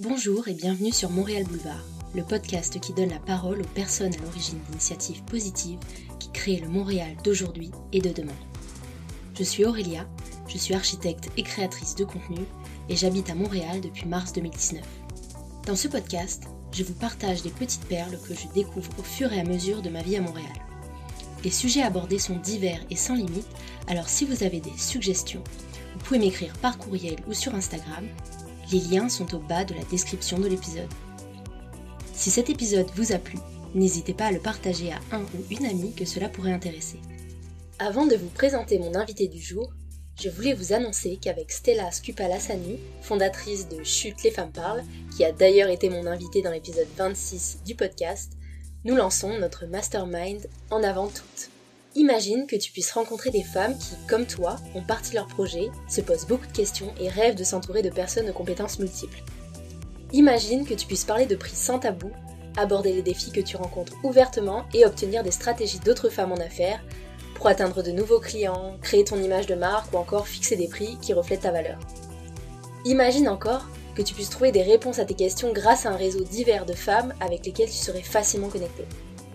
Bonjour et bienvenue sur Montréal Boulevard, le podcast qui donne la parole aux personnes à l'origine d'initiatives positives qui créent le Montréal d'aujourd'hui et de demain. Je suis Aurélia, je suis architecte et créatrice de contenu et j'habite à Montréal depuis mars 2019. Dans ce podcast, je vous partage des petites perles que je découvre au fur et à mesure de ma vie à Montréal. Les sujets abordés sont divers et sans limite, alors si vous avez des suggestions, vous pouvez m'écrire par courriel ou sur Instagram les liens sont au bas de la description de l'épisode. Si cet épisode vous a plu, n'hésitez pas à le partager à un ou une amie que cela pourrait intéresser. Avant de vous présenter mon invité du jour, je voulais vous annoncer qu'avavec Stella Skupalassani, fondatrice de Chute les femmes parlent, qui a d'ailleurs été mon invitée dans l'épisode 26 du podcast, nous lançons notre mastermind en avant toutes. Imagine que tu puisses rencontrer des femmes qui, comme toi, ont parti leur projet, se posent beaucoup de questions et rêvent de s'entourer de personnes aux compétences multiples. Imagine que tu puisses parler de prix sans tabou, aborder les défis que tu rencontres ouvertement et obtenir des stratégies d'autres femmes en affaires pour atteindre de nouveaux clients, créer ton image de marque ou encore fixer des prix qui reflètent ta valeur. Imagine encore que tu puisses trouver des réponses à tes questions grâce à un réseau divers de femmes avec lesquelles tu serais facilement connecté.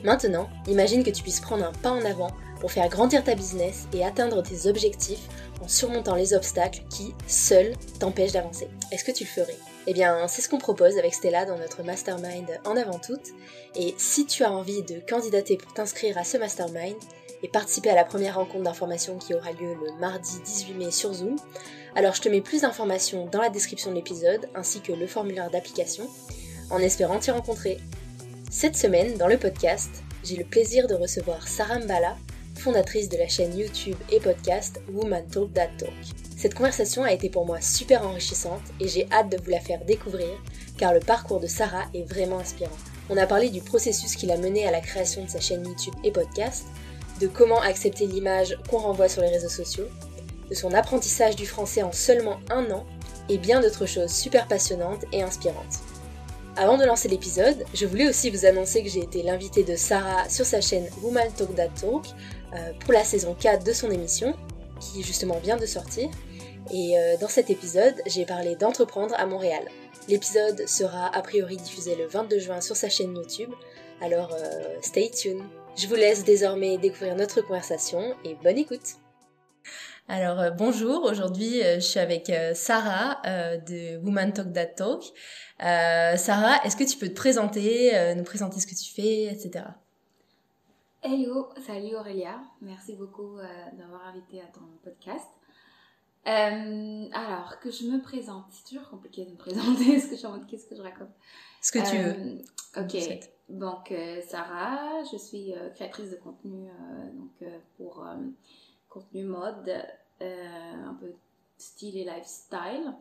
Maintenant, imagine que tu puisses prendre un pas en avant pour faire grandir ta business et atteindre tes objectifs en surmontant les obstacles qui, seuls, t'empêchent d'avancer. Est-ce que tu le ferais? Eh bien, c'est ce qu'on propose avec Stella dans notre mastermind en avant toute. Et si tu as envie de candidater pour t'inscrire à ce mastermind et participer à la première rencontre d'information qui aura lieu le mardi 18 mai sur Zoom, alors je te mets plus d'informations dans la description de l'épisode ainsi que le formulaire d'application en espérant t'y rencontrer. Cette semaine, dans le podcast, j'ai le plaisir de recevoir Sarah Mbala, fondatrice de la chaîne YouTube et podcast Woman Talk That Talk. Cette conversation a été pour moi super enrichissante et j'ai hâte de vous la faire découvrir car le parcours de Sarah est vraiment inspirant. On a parlé du processus qui l'a mené à la création de sa chaîne YouTube et podcast, de comment accepter l'image qu'on renvoie sur les réseaux sociaux, de son apprentissage du français en seulement un an et bien d'autres choses super passionnantes et inspirantes. Avant de lancer l'épisode, je voulais aussi vous annoncer que j'ai été l'invitée de Sarah sur sa chaîne Woman Talk That Talk pour la saison 4 de son émission, qui justement vient de sortir. Et euh, dans cet épisode, j'ai parlé d'entreprendre à Montréal. L'épisode sera a priori diffusé le 22 juin sur sa chaîne YouTube, alors euh, stay tuned. Je vous laisse désormais découvrir notre conversation et bonne écoute. Alors bonjour, aujourd'hui je suis avec Sarah de Woman Talk That Talk. Sarah, est-ce que tu peux te présenter, nous présenter ce que tu fais, etc. Hello, salut Aurélia, merci beaucoup euh, d'avoir invité à ton podcast. Euh, alors, que je me présente, c'est toujours compliqué de me présenter, ce que je qu'est-ce que je raconte? Ce que tu veux. Euh, ok, donc Sarah, je suis créatrice de contenu donc, pour contenu mode, un peu style et lifestyle.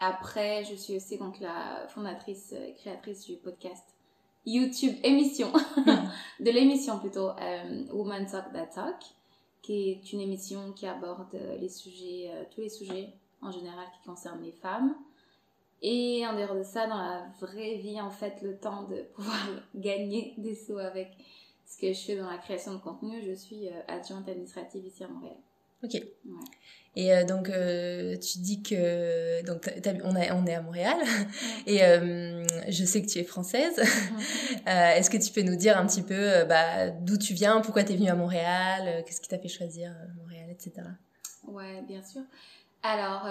Après, je suis aussi donc la fondatrice et créatrice du podcast YouTube émission, de l'émission plutôt, euh, Woman Talk That Talk, qui est une émission qui aborde les sujets, euh, tous les sujets en général qui concernent les femmes. Et en dehors de ça, dans la vraie vie, en fait, le temps de pouvoir gagner des sous avec ce que je fais dans la création de contenu, je suis euh, adjointe administrative ici à Montréal. Ok. Et euh, donc, euh, tu dis que donc on, on est à Montréal et euh, je sais que tu es française. Est-ce que tu peux nous dire un petit peu bah, d'où tu viens, pourquoi tu es venue à Montréal, qu'est-ce qui t'a fait choisir Montréal, etc. Ouais, bien sûr. Alors,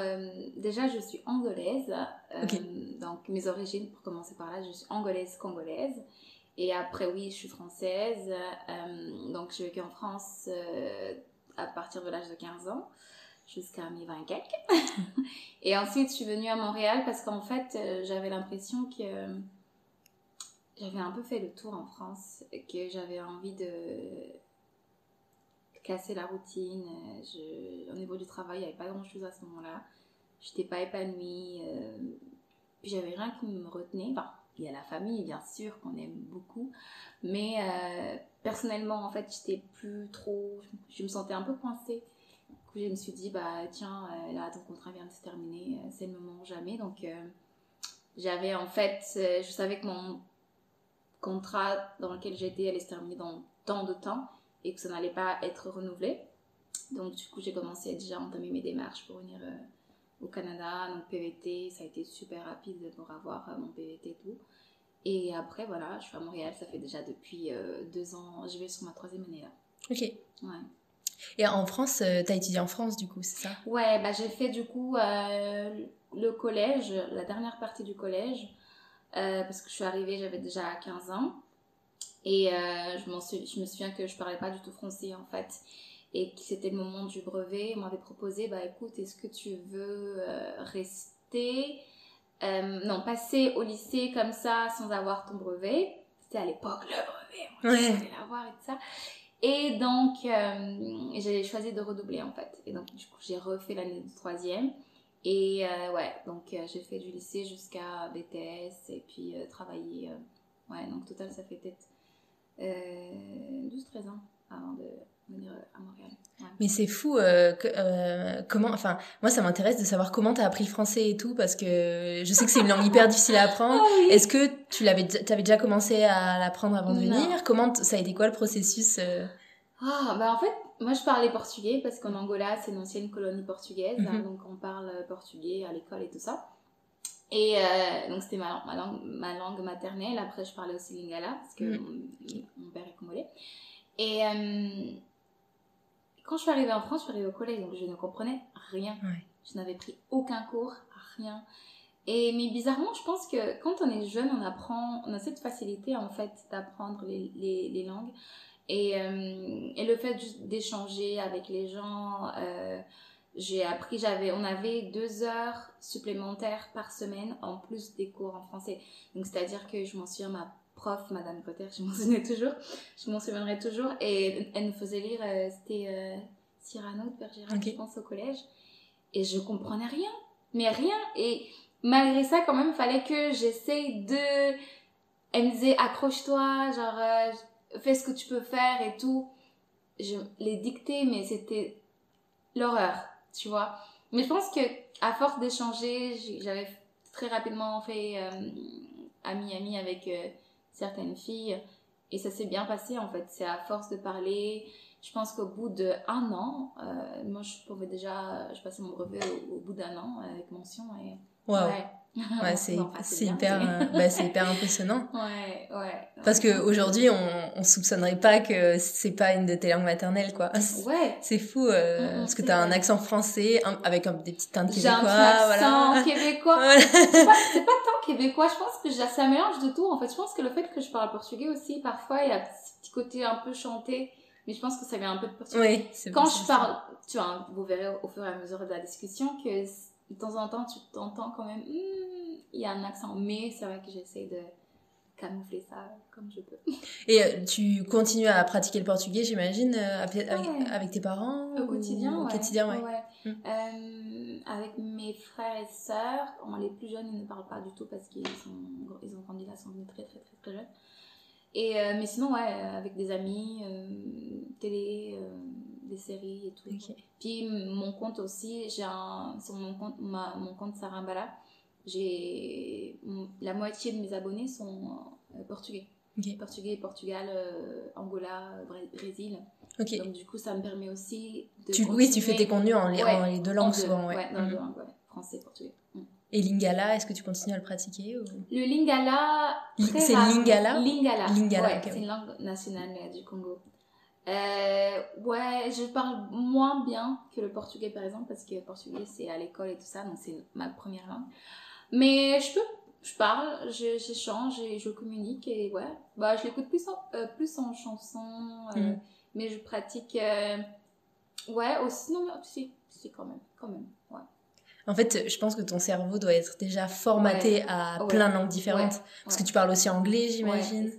déjà, je suis angolaise. Donc, mes origines, pour commencer par là, je suis angolaise-congolaise. Et après, oui, je suis française. donc, j'ai vécu en France à partir de l'âge de 15 ans jusqu'à mes 20 quelques. et ensuite, je suis venue à Montréal parce qu'en fait, euh, j'avais l'impression que j'avais un peu fait le tour en France, que j'avais envie de casser la routine. Je, au niveau du travail, il n'y avait pas grand-chose à ce moment-là. Je n'étais pas épanouie. Euh, j'avais rien qui me retenait. Enfin, il y a la famille, bien sûr, qu'on aime beaucoup. Mais euh, personnellement, en fait, j'étais plus trop. Je me sentais un peu coincée. Du coup, je me suis dit, bah tiens, euh, là, ton contrat vient de se terminer, euh, c'est le moment jamais. Donc, j'avais en fait. je savais que mon contrat dans lequel j'étais allait se terminer dans tant de temps et que ça n'allait pas être renouvelé. Donc, du coup, j'ai commencé à déjà entamer mes démarches pour venir au Canada, donc PVT, ça a été super rapide pour avoir mon PVT et tout. Et après, voilà, je suis à Montréal, ça fait déjà depuis deux ans, je vais sur ma troisième année là. Ok. Ouais. Et en France, tu as étudié en France du coup, c'est ça? Ouais, bah, j'ai fait du coup le collège, la dernière partie du collège, parce que je suis arrivée, j'avais déjà 15 ans. Et euh, je, je me souviens que je parlais pas du tout français en fait. Et que c'était le moment du brevet. On m'avait proposé, bah écoute, est-ce que tu veux euh, rester? Euh, Non, passer au lycée comme ça sans avoir ton brevet. C'était à l'époque le brevet. Moi, ouais. l'avoir et tout ça. Et donc, j'ai choisi de redoubler en fait. Et donc, du coup, j'ai refait l'année de troisième. Et ouais, donc j'ai fait du lycée jusqu'à BTS et puis travailler. ouais, donc total, ça fait peut-être 12-13 euh, ans avant de venir à Montréal. Mais c'est fou, euh, euh, comment, enfin, moi ça m'intéresse de savoir comment tu as appris le français et tout, parce que je sais que c'est une langue hyper difficile à apprendre. Ah Est-ce que tu l'avais, avais déjà commencé à l'apprendre avant de venir? Comment, ça a été quoi le processus Ah, bah en fait, moi je parlais portugais parce qu'en Angola c'est une ancienne colonie portugaise, hein, mhm. donc on parle portugais à l'école et tout ça. Et euh, donc c'était ma, ma, langue, ma langue maternelle. Après, je parlais aussi lingala parce que mm. mon, père est congolais. Et euh, quand je suis arrivée en France, je suis arrivée au collège, donc je ne comprenais rien. Je n'avais pris aucun cours, rien. Et mais bizarrement, je pense que quand on est jeune, on apprend, on a cette facilité en fait d'apprendre les, les, les, langues. Et, euh, et le fait d'échanger avec les gens, j'ai appris, j'avais, on avait deux heures supplémentaires par semaine en plus des cours en français. Donc, c'est-à-dire que je m'en souviens, ma prof, Madame Potter, je m'en souviens toujours, je m'en souviendrai toujours, et elle nous faisait lire, euh, c'était euh, Cyrano de Bergerac, je pense, au collège, et je comprenais rien, mais rien, et malgré ça, quand même, il fallait que j'essaye de, elle me disait, accroche-toi, genre, euh, fais ce que tu peux faire et tout. Je les dictais, mais c'était l'horreur tu vois. Mais je pense que à force d'échanger, j'avais très rapidement fait euh, ami-ami avec euh, certaines filles et ça s'est bien passé en fait. C'est à force de parler. Je pense qu'au bout d'un an, euh, moi je pouvais déjà, je passais mon brevet au, bout d'un an avec mention et ouais. Ouais, c'est hyper, euh, bah, c'est hyper impressionnant. Ouais, ouais. Parce que aujourd'hui, on, on soupçonnerait pas que c'est pas une de tes langues maternelles, quoi. Ouais. C'est fou, euh, mm, mm, parce que t'as un accent français avec un, des petites teintes québécois. J'ai un accent voilà. québécois. c'est pas, pas tant québécois. Je pense que ça mélange de tout. En fait, je pense que le fait que je parle portugais aussi, parfois, il y a ce petit côté un peu chanté. Mais je pense que ça vient un peu de portugais. Oui, Quand je parle, tu vois, vous verrez au fur et à mesure de la discussion que de temps en temps, tu t'entends quand même, hmm, il y a un accent, mais c'est vrai que j'essaie de camoufler ça comme je peux. Et euh, tu continues à pratiquer le portugais, j'imagine, euh, avec, avec, tes parents Au quotidien, Au quotidien, ouais. Hmm. Euh, avec mes frères et sœurs, les plus jeunes, ils ne parlent pas du tout parce qu'ils sont, ils ont grandi là, ils sont venus très, très, très, très jeunes. Et, mais sinon, ouais, avec des amis, télé, des séries et tout. Puis mon compte aussi, j'ai un, sur mon compte, ma, mon compte Sarambala, j'ai la moitié de mes abonnés sont euh, portugais. Portugais, Portugal, euh, Angola, Brésil. Donc du coup, ça me permet aussi de. Tu, oui, tu fais tes contenus en, les, deux langues souvent, ouais. dans deux mhm. langues, français, portugais. Mm. Et Lingala, est-ce que tu continues à le pratiquer ou... Le Lingala. C'est Lingala? Lingala. Lingala c'est une langue nationale du Congo. Euh, ouais, je parle moins bien que le portugais par exemple, parce que le portugais c'est à l'école et tout ça, donc c'est ma première langue. Mais je peux, je parle, j'échange et je communique et ouais, bah je l'écoute plus en, euh, plus en chanson, euh, mm. mais je pratique, ouais, aussi, non, si, si, quand même, quand même, ouais. En fait, je pense que ton cerveau doit être déjà formaté à plein de langues différentes. Parce que tu parles aussi anglais, j'imagine.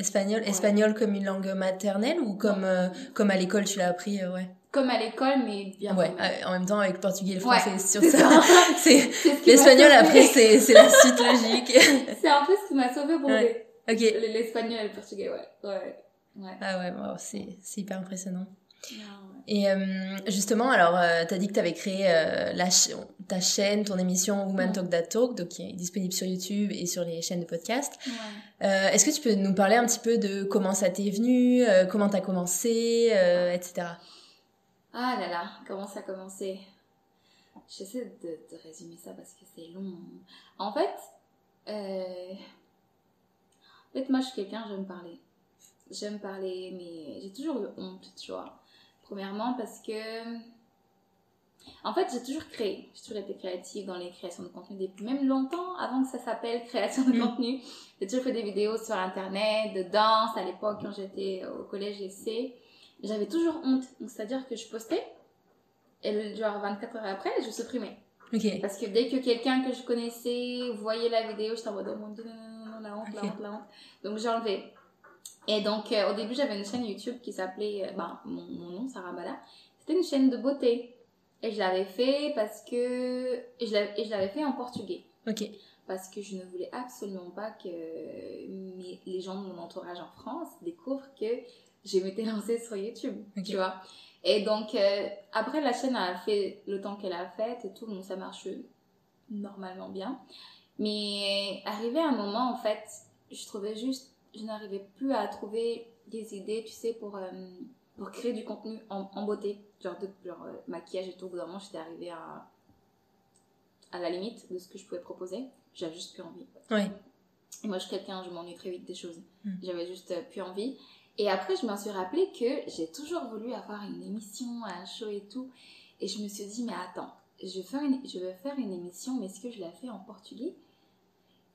Espagnol, espagnol comme une langue maternelle ou comme, euh, comme à l'école tu l'as appris, euh, ouais. Comme à l'école, mais bien. Ouais, euh, en même temps avec le portugais et le français, sur ça. c'est l'espagnol après, c'est la suite logique. c'est un peu ce qui m'a sauvé pour l'espagnol et le portugais, ouais. ouais. ouais. Ah ouais, c'est hyper impressionnant. Et justement, alors, tu as dit que tu avais créé la ta chaîne, ton émission Woman Talk That Talk, donc qui est disponible sur YouTube et sur les chaînes de podcast. Euh, Est-ce que tu peux nous parler un petit peu de comment ça t'est venu, euh, comment t'as commencé, euh, etc. Ah là là, comment ça a commencé? J'essaie de, de, résumer ça parce que c'est long. En fait, euh, en fait, moi, je suis quelqu'un, j'aime parler. J'aime parler, mais j'ai toujours eu honte, tu vois. Premièrement, parce que. En fait, j'ai toujours créé. J'ai toujours été créative dans les créations de contenu depuis même longtemps avant que ça s'appelle création de mm. contenu. J'ai toujours fait des vidéos sur internet, de danse à l'époque quand j'étais au collège lycée. J'avais toujours honte. Donc, c'est-à-dire que je postais et genre 24 heures après, je supprimais. Parce que dès que quelqu'un que je connaissais voyait la vidéo, j'étais en mode, oh mon dieu, non, non, la honte, la honte, la honte. Donc j'ai enlevé. Et donc euh, au début, j'avais une chaîne YouTube qui s'appelait, euh, ben, mon, mon, nom, Sarah Bala. C'était une chaîne de beauté. Et je l'avais fait parce que. Et je l'avais fait en portugais. Ok. Parce que je ne voulais absolument pas que les gens de mon entourage en France découvrent que je m'étais lancée sur YouTube. Tu vois et donc, euh, après, la chaîne a fait le temps qu'elle a fait et tout, donc ça marche normalement bien. Mais arrivé à un moment, en fait, je trouvais juste, je n'arrivais plus à trouver des idées, tu sais, pour, euh, pour créer du contenu en, beauté. Genre, de, genre euh, maquillage et tout. Au bout d'un moment, j'étais arrivée à, à la limite de ce que je pouvais proposer. J'avais juste plus envie. Et moi, je suis quelqu'un, je m'ennuie très vite des choses. Hmm. J'avais juste plus envie. Et après, je me suis rappelé que j'ai toujours voulu avoir une émission, un show et tout. Et je me suis dit, mais attends, je vais faire une, je vais faire une émission, mais est-ce que je la fais en portugais?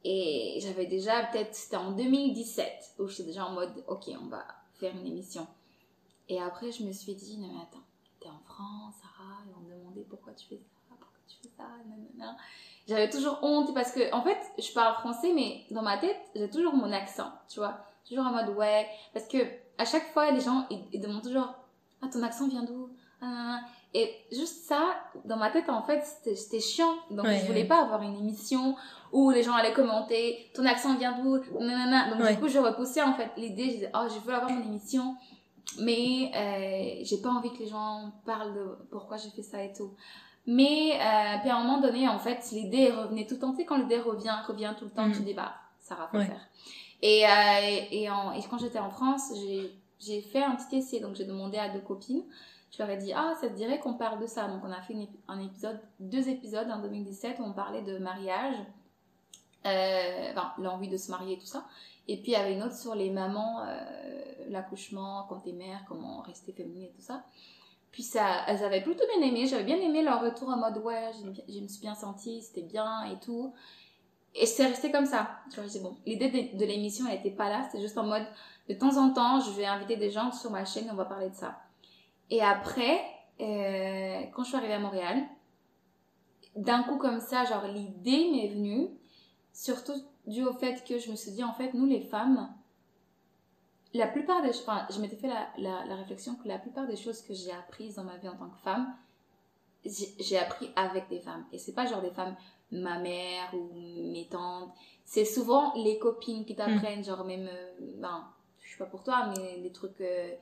Et j'avais déjà, peut-être, c'était en 2017, où j'étais déjà en mode, ok, on va faire une émission. Et après, je me suis dit, non, mais attends, t'es en France, Sarah, et on me demandait pourquoi tu fais ça, pourquoi tu fais ça, nanana. J'avais toujours honte parce que, en fait, je parle français, mais dans ma tête, j'ai toujours mon accent, tu vois toujours en mode ouais. Parce que à chaque fois, les gens, ils, demandent toujours Ah, ton accent vient d'où? Ah, Et juste ça, dans ma tête, en fait, c'était chiant. Donc, je voulais pas avoir une émission où les gens allaient commenter Ton accent vient d'où? Donc, du coup, je repoussais en fait l'idée. Je disais Oh, je veux avoir mon émission. Mais euh, j'ai pas envie que les gens parlent de pourquoi j'ai fait ça et tout. Mais euh, puis à un moment donné, en fait, l'idée revenait tout le temps. Tu sais, quand l'idée revient, revient tout le temps, tu mm. dis bah, ça va faire. Et, euh, et, en, et, quand j'étais en France, j'ai fait un petit essai. Donc, j'ai demandé à deux copines. Je leur ai dit, ah, ça te dirait qu'on parle de ça. Donc, on a fait un épisode, deux épisodes en 2017 où on parlait de mariage, euh, enfin, l'envie de se marier et tout ça. Et puis, il y avait une autre sur les mamans, euh, l'accouchement, quand t'es mère, comment rester féminine et tout ça. Puis ça, elles avaient plutôt bien aimé. J'avais bien aimé leur retour en mode ouais, je me suis bien sentie, c'était bien et tout. Et c'est resté comme ça. Tu vois, bon. L'idée de, l'émission, elle n'était pas là. C'était juste en mode, de temps en temps, je vais inviter des gens sur ma chaîne on va parler de ça. Et après, euh, quand je suis arrivée à Montréal, d'un coup comme ça, genre l'idée m'est venue, surtout dû au fait que je me suis dit, en fait, nous les femmes, la plupart des choses, enfin, je m'étais fait la, la, la, réflexion que la plupart des choses que j'ai apprises dans ma vie en tant que femme, j'ai appris avec des femmes. Et c'est pas genre des femmes ma mère ou mes tantes. C'est souvent les copines qui t'apprennent, genre même, euh, ben, je suis pas pour toi, mais des trucs, euh,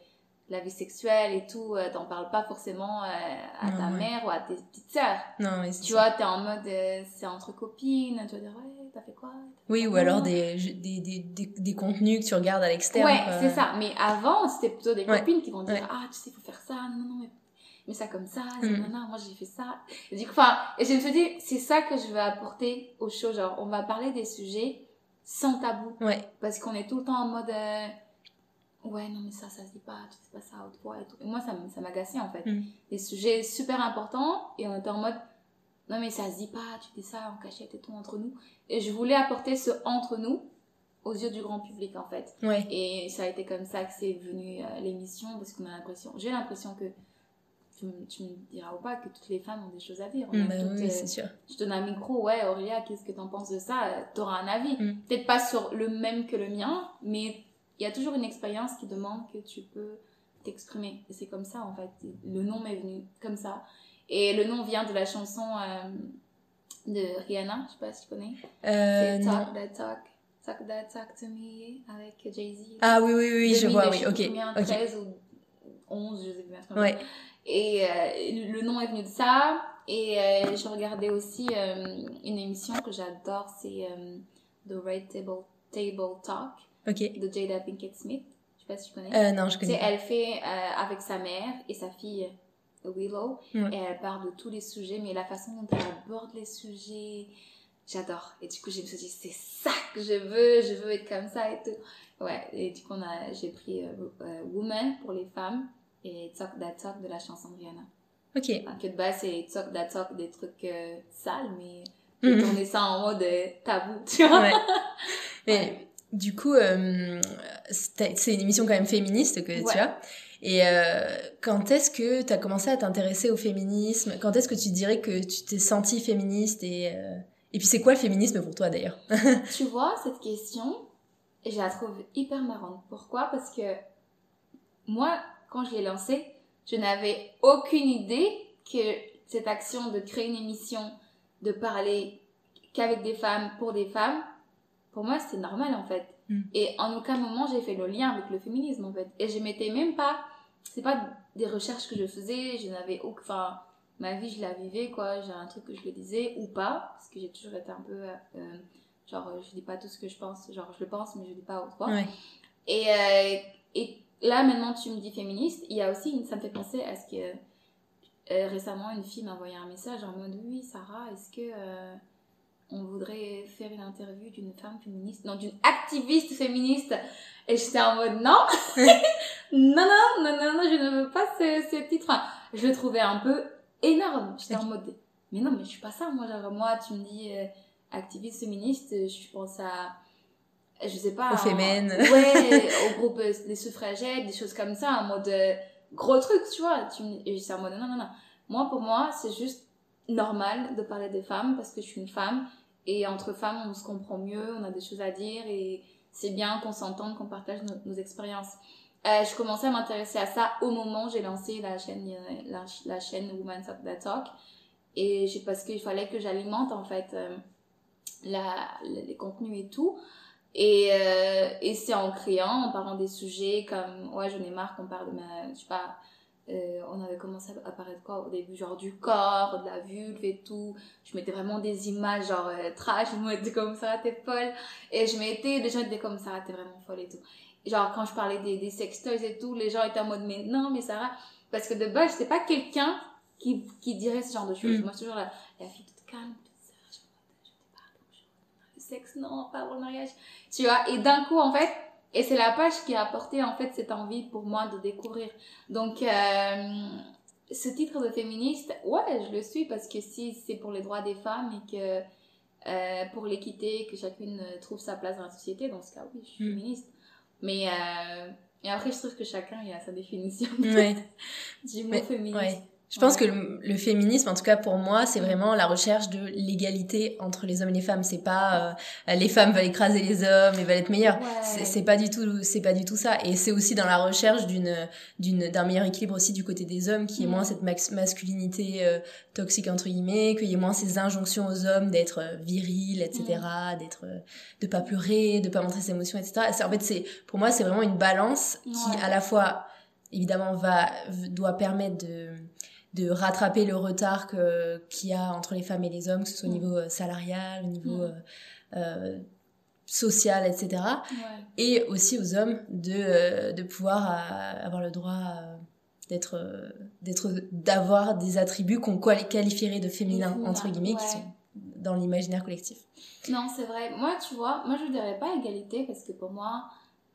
la vie sexuelle et tout, euh, t'en parles pas forcément à ta mère ou à tes petites sœurs. Non, mais Tu vois, t'es en mode, c'est entre copines, tu vas dire, ouais, t'as fait quoi? Oui, ou alors des, des, des, des, contenus que tu regardes à l'extérieur. Ouais, c'est ça. Mais avant, c'était plutôt des copines qui vont dire, ah, tu sais, faut faire ça, non, non, mais mais ça comme ça, mm. moi j'ai fait ça. Et du coup, enfin, et je me suis dit, c'est ça que je veux apporter au show, genre, on va parler des sujets sans tabou. Ouais. Parce qu'on est tout le temps en mode, euh, ouais, non, mais ça, ça se dit pas, tu fais pas ça haute voix et tout. Et moi, ça, ça m'agaçait en fait. Mm. Des sujets super importants, et on était en mode, non, mais ça se dit pas, tu dis ça en cachette et tout entre nous. Et je voulais apporter ce entre nous aux yeux du grand public en fait. Ouais. Et ça a été comme ça que c'est venu euh, l'émission, parce qu'on a l'impression, j'ai l'impression que tu, me diras ou pas que toutes les femmes ont des choses à dire. Mm, bah oui, c'est sûr. Je donne un micro, ouais, Aurélia, qu'est-ce que t'en penses de ça? T'auras un avis. Mm. Peut-être pas sur le même que le mien, mais il y a toujours une expérience qui demande que tu peux t'exprimer. Et c'est comme ça, en fait. Le nom m'est venu comme ça. Et le nom vient de la chanson euh, de Rihanna, je sais pas si tu connais. Euh, c'est Talk That Talk. Talk That Talk to Me avec Jay-Z. Ah oui, oui, oui, je vois, oui, ok. 2013 ou 11, je sais pas. Ouais. Et euh, le nom est venu de ça. Et je regardais aussi une émission que j'adore, c'est The Red Table, Table Talk de Jada Pinkett Smith. Je sais pas si tu connais. non, je connais. Elle fait avec sa mère et sa fille Willow. Et elle parle de tous les sujets, mais la façon dont elle aborde les sujets, j'adore. Et du coup, je me suis dit, c'est ça que je veux, je veux être comme ça et tout. Ouais, et du coup, j'ai pris euh, euh, Woman pour les femmes et Talk That Talk de la chanson de Rihanna. Ok. En que de base, c'est Talk That Talk, des trucs euh, sales, mais j'ai mhm. tourné ça en mode tabou, tu vois. Ouais. Mais du coup, c'est une émission quand même féministe que tu as. Et quand est-ce que tu as commencé à t'intéresser au féminisme? Quand est-ce que tu dirais que tu t'es sentie féministe et et puis c'est quoi le féminisme pour toi d'ailleurs? Tu vois, cette question, je la trouve hyper marrante. Pourquoi? Parce que moi, quand je l'ai lancée, je n'avais aucune idée que cette action de créer une émission, de parler qu'avec des femmes, pour des femmes, pour moi, c'était normal en fait. Mm. Et en aucun moment, j'ai fait le lien avec le féminisme en fait. Et je m'étais même pas. C'est pas des recherches que je faisais, je n'avais aucun. Enfin, ma vie, je la vivais, quoi. J'ai un truc que je le disais ou pas, parce que j'ai toujours été un peu. Euh, euh, genre, je dis pas tout ce que je pense, genre, je le pense, mais je dis pas autre Ouais. Et, euh, et là, maintenant, tu me dis féministe, il y a aussi, ça me fait penser à ce que. récemment, une fille m'a envoyé un message en mode Oui, Sarah, est-ce que on voudrait faire une interview d'une femme féministe, non, d'une activiste féministe. Et j'étais en mode non, non, non, non, non, non, je ne veux pas ce, ce titre. je le trouvais un peu énorme. J'étais en mode, mais non, mais je suis pas ça. Moi, genre, moi tu me dis euh, activiste féministe, je pense à, je sais pas. Aux féminines. Ouais, au groupe euh, des suffragettes, des choses comme ça, en mode euh, gros truc, tu vois. Tu me, et j'étais en mode, non, non, non. Moi, pour moi, c'est juste normal de parler des femmes parce que je suis une femme et entre femmes, on se comprend mieux, on a des choses à dire et c'est bien qu'on s'entende, qu'on partage nos expériences. Euh, je commençais à m'intéresser à ça au moment où j'ai lancé la chaîne, euh, la, chaîne Women's Talk That Talk. Et parce qu'il fallait que j'alimente en fait euh, la, les contenus et tout. Et, et c'est en créant, en parlant des sujets comme, ouais, j'en ai marre qu'on parle de ma, je sais pas, on avait commencé à apparaître quoi au début, genre du corps, de la vulve et tout. Je mettais vraiment des images genre trash, je me comme ça, t'es folle. Et je mettais, les gens étaient comme ça, t'es vraiment folle et tout genre quand je parlais des, des sextoys et tout, les gens étaient en mode mais non mais Sarah parce que de base c'est pas quelqu'un qui, qui dirait ce genre de choses. Mm. Moi suis toujours la, la fille toute calme, toute sage, je dis pas le sexe non, pas pour le mariage. Tu vois? Et d'un coup en fait et c'est la page qui a apporté en fait cette envie pour moi de découvrir. Donc euh, ce titre de féministe, ouais, je le suis parce que si c'est pour les droits des femmes et que euh, pour l'équité, que chacune trouve sa place dans la société, dans ce cas, oui, je suis mm. féministe. Mais euh, et après, je trouve que chacun il a sa définition du mot féministe. Je pense que le, féminisme, en tout cas pour moi, c'est vraiment la recherche de l'égalité entre les hommes et les femmes. C'est pas euh, les femmes veulent écraser les hommes et veulent être meilleures. C'est pas du tout, c'est pas du tout ça. Et c'est aussi dans la recherche d'une, d'une, d'un meilleur équilibre aussi du côté des hommes, qui est moins mm. cette masculinité euh, toxique entre guillemets, qu'il y ait moins ces injonctions aux hommes d'être euh, viril, etc., mm. d'être, de pas pleurer, de pas montrer ses émotions, etc. En fait, c'est, pour moi, c'est vraiment une balance qui à la fois évidemment va doit permettre de de rattraper le retard qu'il y a entre les femmes et les hommes, que ce soit au mm. niveau euh, salarial, au niveau mm. euh, euh, social, etc. Et aussi aux hommes de, de pouvoir avoir le droit d'être d'être d'avoir des attributs qu'on qualifierait de féminins entre guillemets qui sont dans l'imaginaire collectif. Non, c'est vrai. Moi, tu vois, moi je dirais pas égalité parce que pour moi,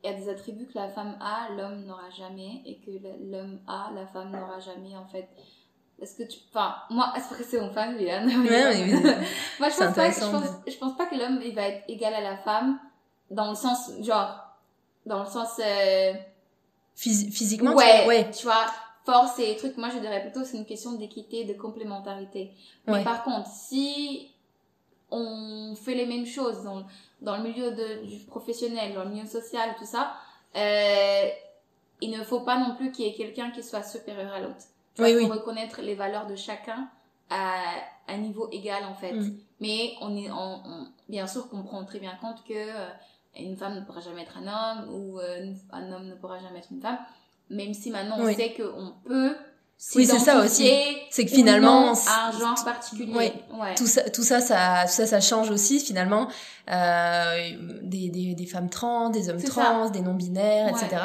il y a des attributs que la femme a, l'homme n'aura jamais et que l'homme a, la femme n'aura jamais en fait. Est-ce que tu. Enfin, moi, mon fan, Liane. Ouais, moi, je pense, pas, je, pense, je pense pas que l'homme, il va être égal à la femme dans le sens, genre, dans le sens. Euh... physiquement, ouais, tu vois, ouais. Tu vois, force et trucs. Moi, je dirais plutôt c'est une question d'équité, de complémentarité. Mais par contre, si on fait les mêmes choses dans, dans le milieu de, du professionnel, dans le milieu social, tout ça, euh, il ne faut pas non plus qu'il y ait quelqu'un qui soit supérieur à l'autre oui, faut reconnaître les valeurs de chacun à un niveau égal en fait. Mm. Mais on est, on, bien sûr qu'on prend très bien compte que euh, une femme ne pourra jamais être un homme ou euh, un homme ne pourra jamais être une femme. Même si maintenant on sait qu'on peut oui, c'est ça aussi. C'est que finalement, un genre particulier. Ouais. Tout ça, tout ça, ça, tout ça, ça change aussi finalement. Euh, des, des, des, femmes trans, des hommes trans, des non binaires, etc.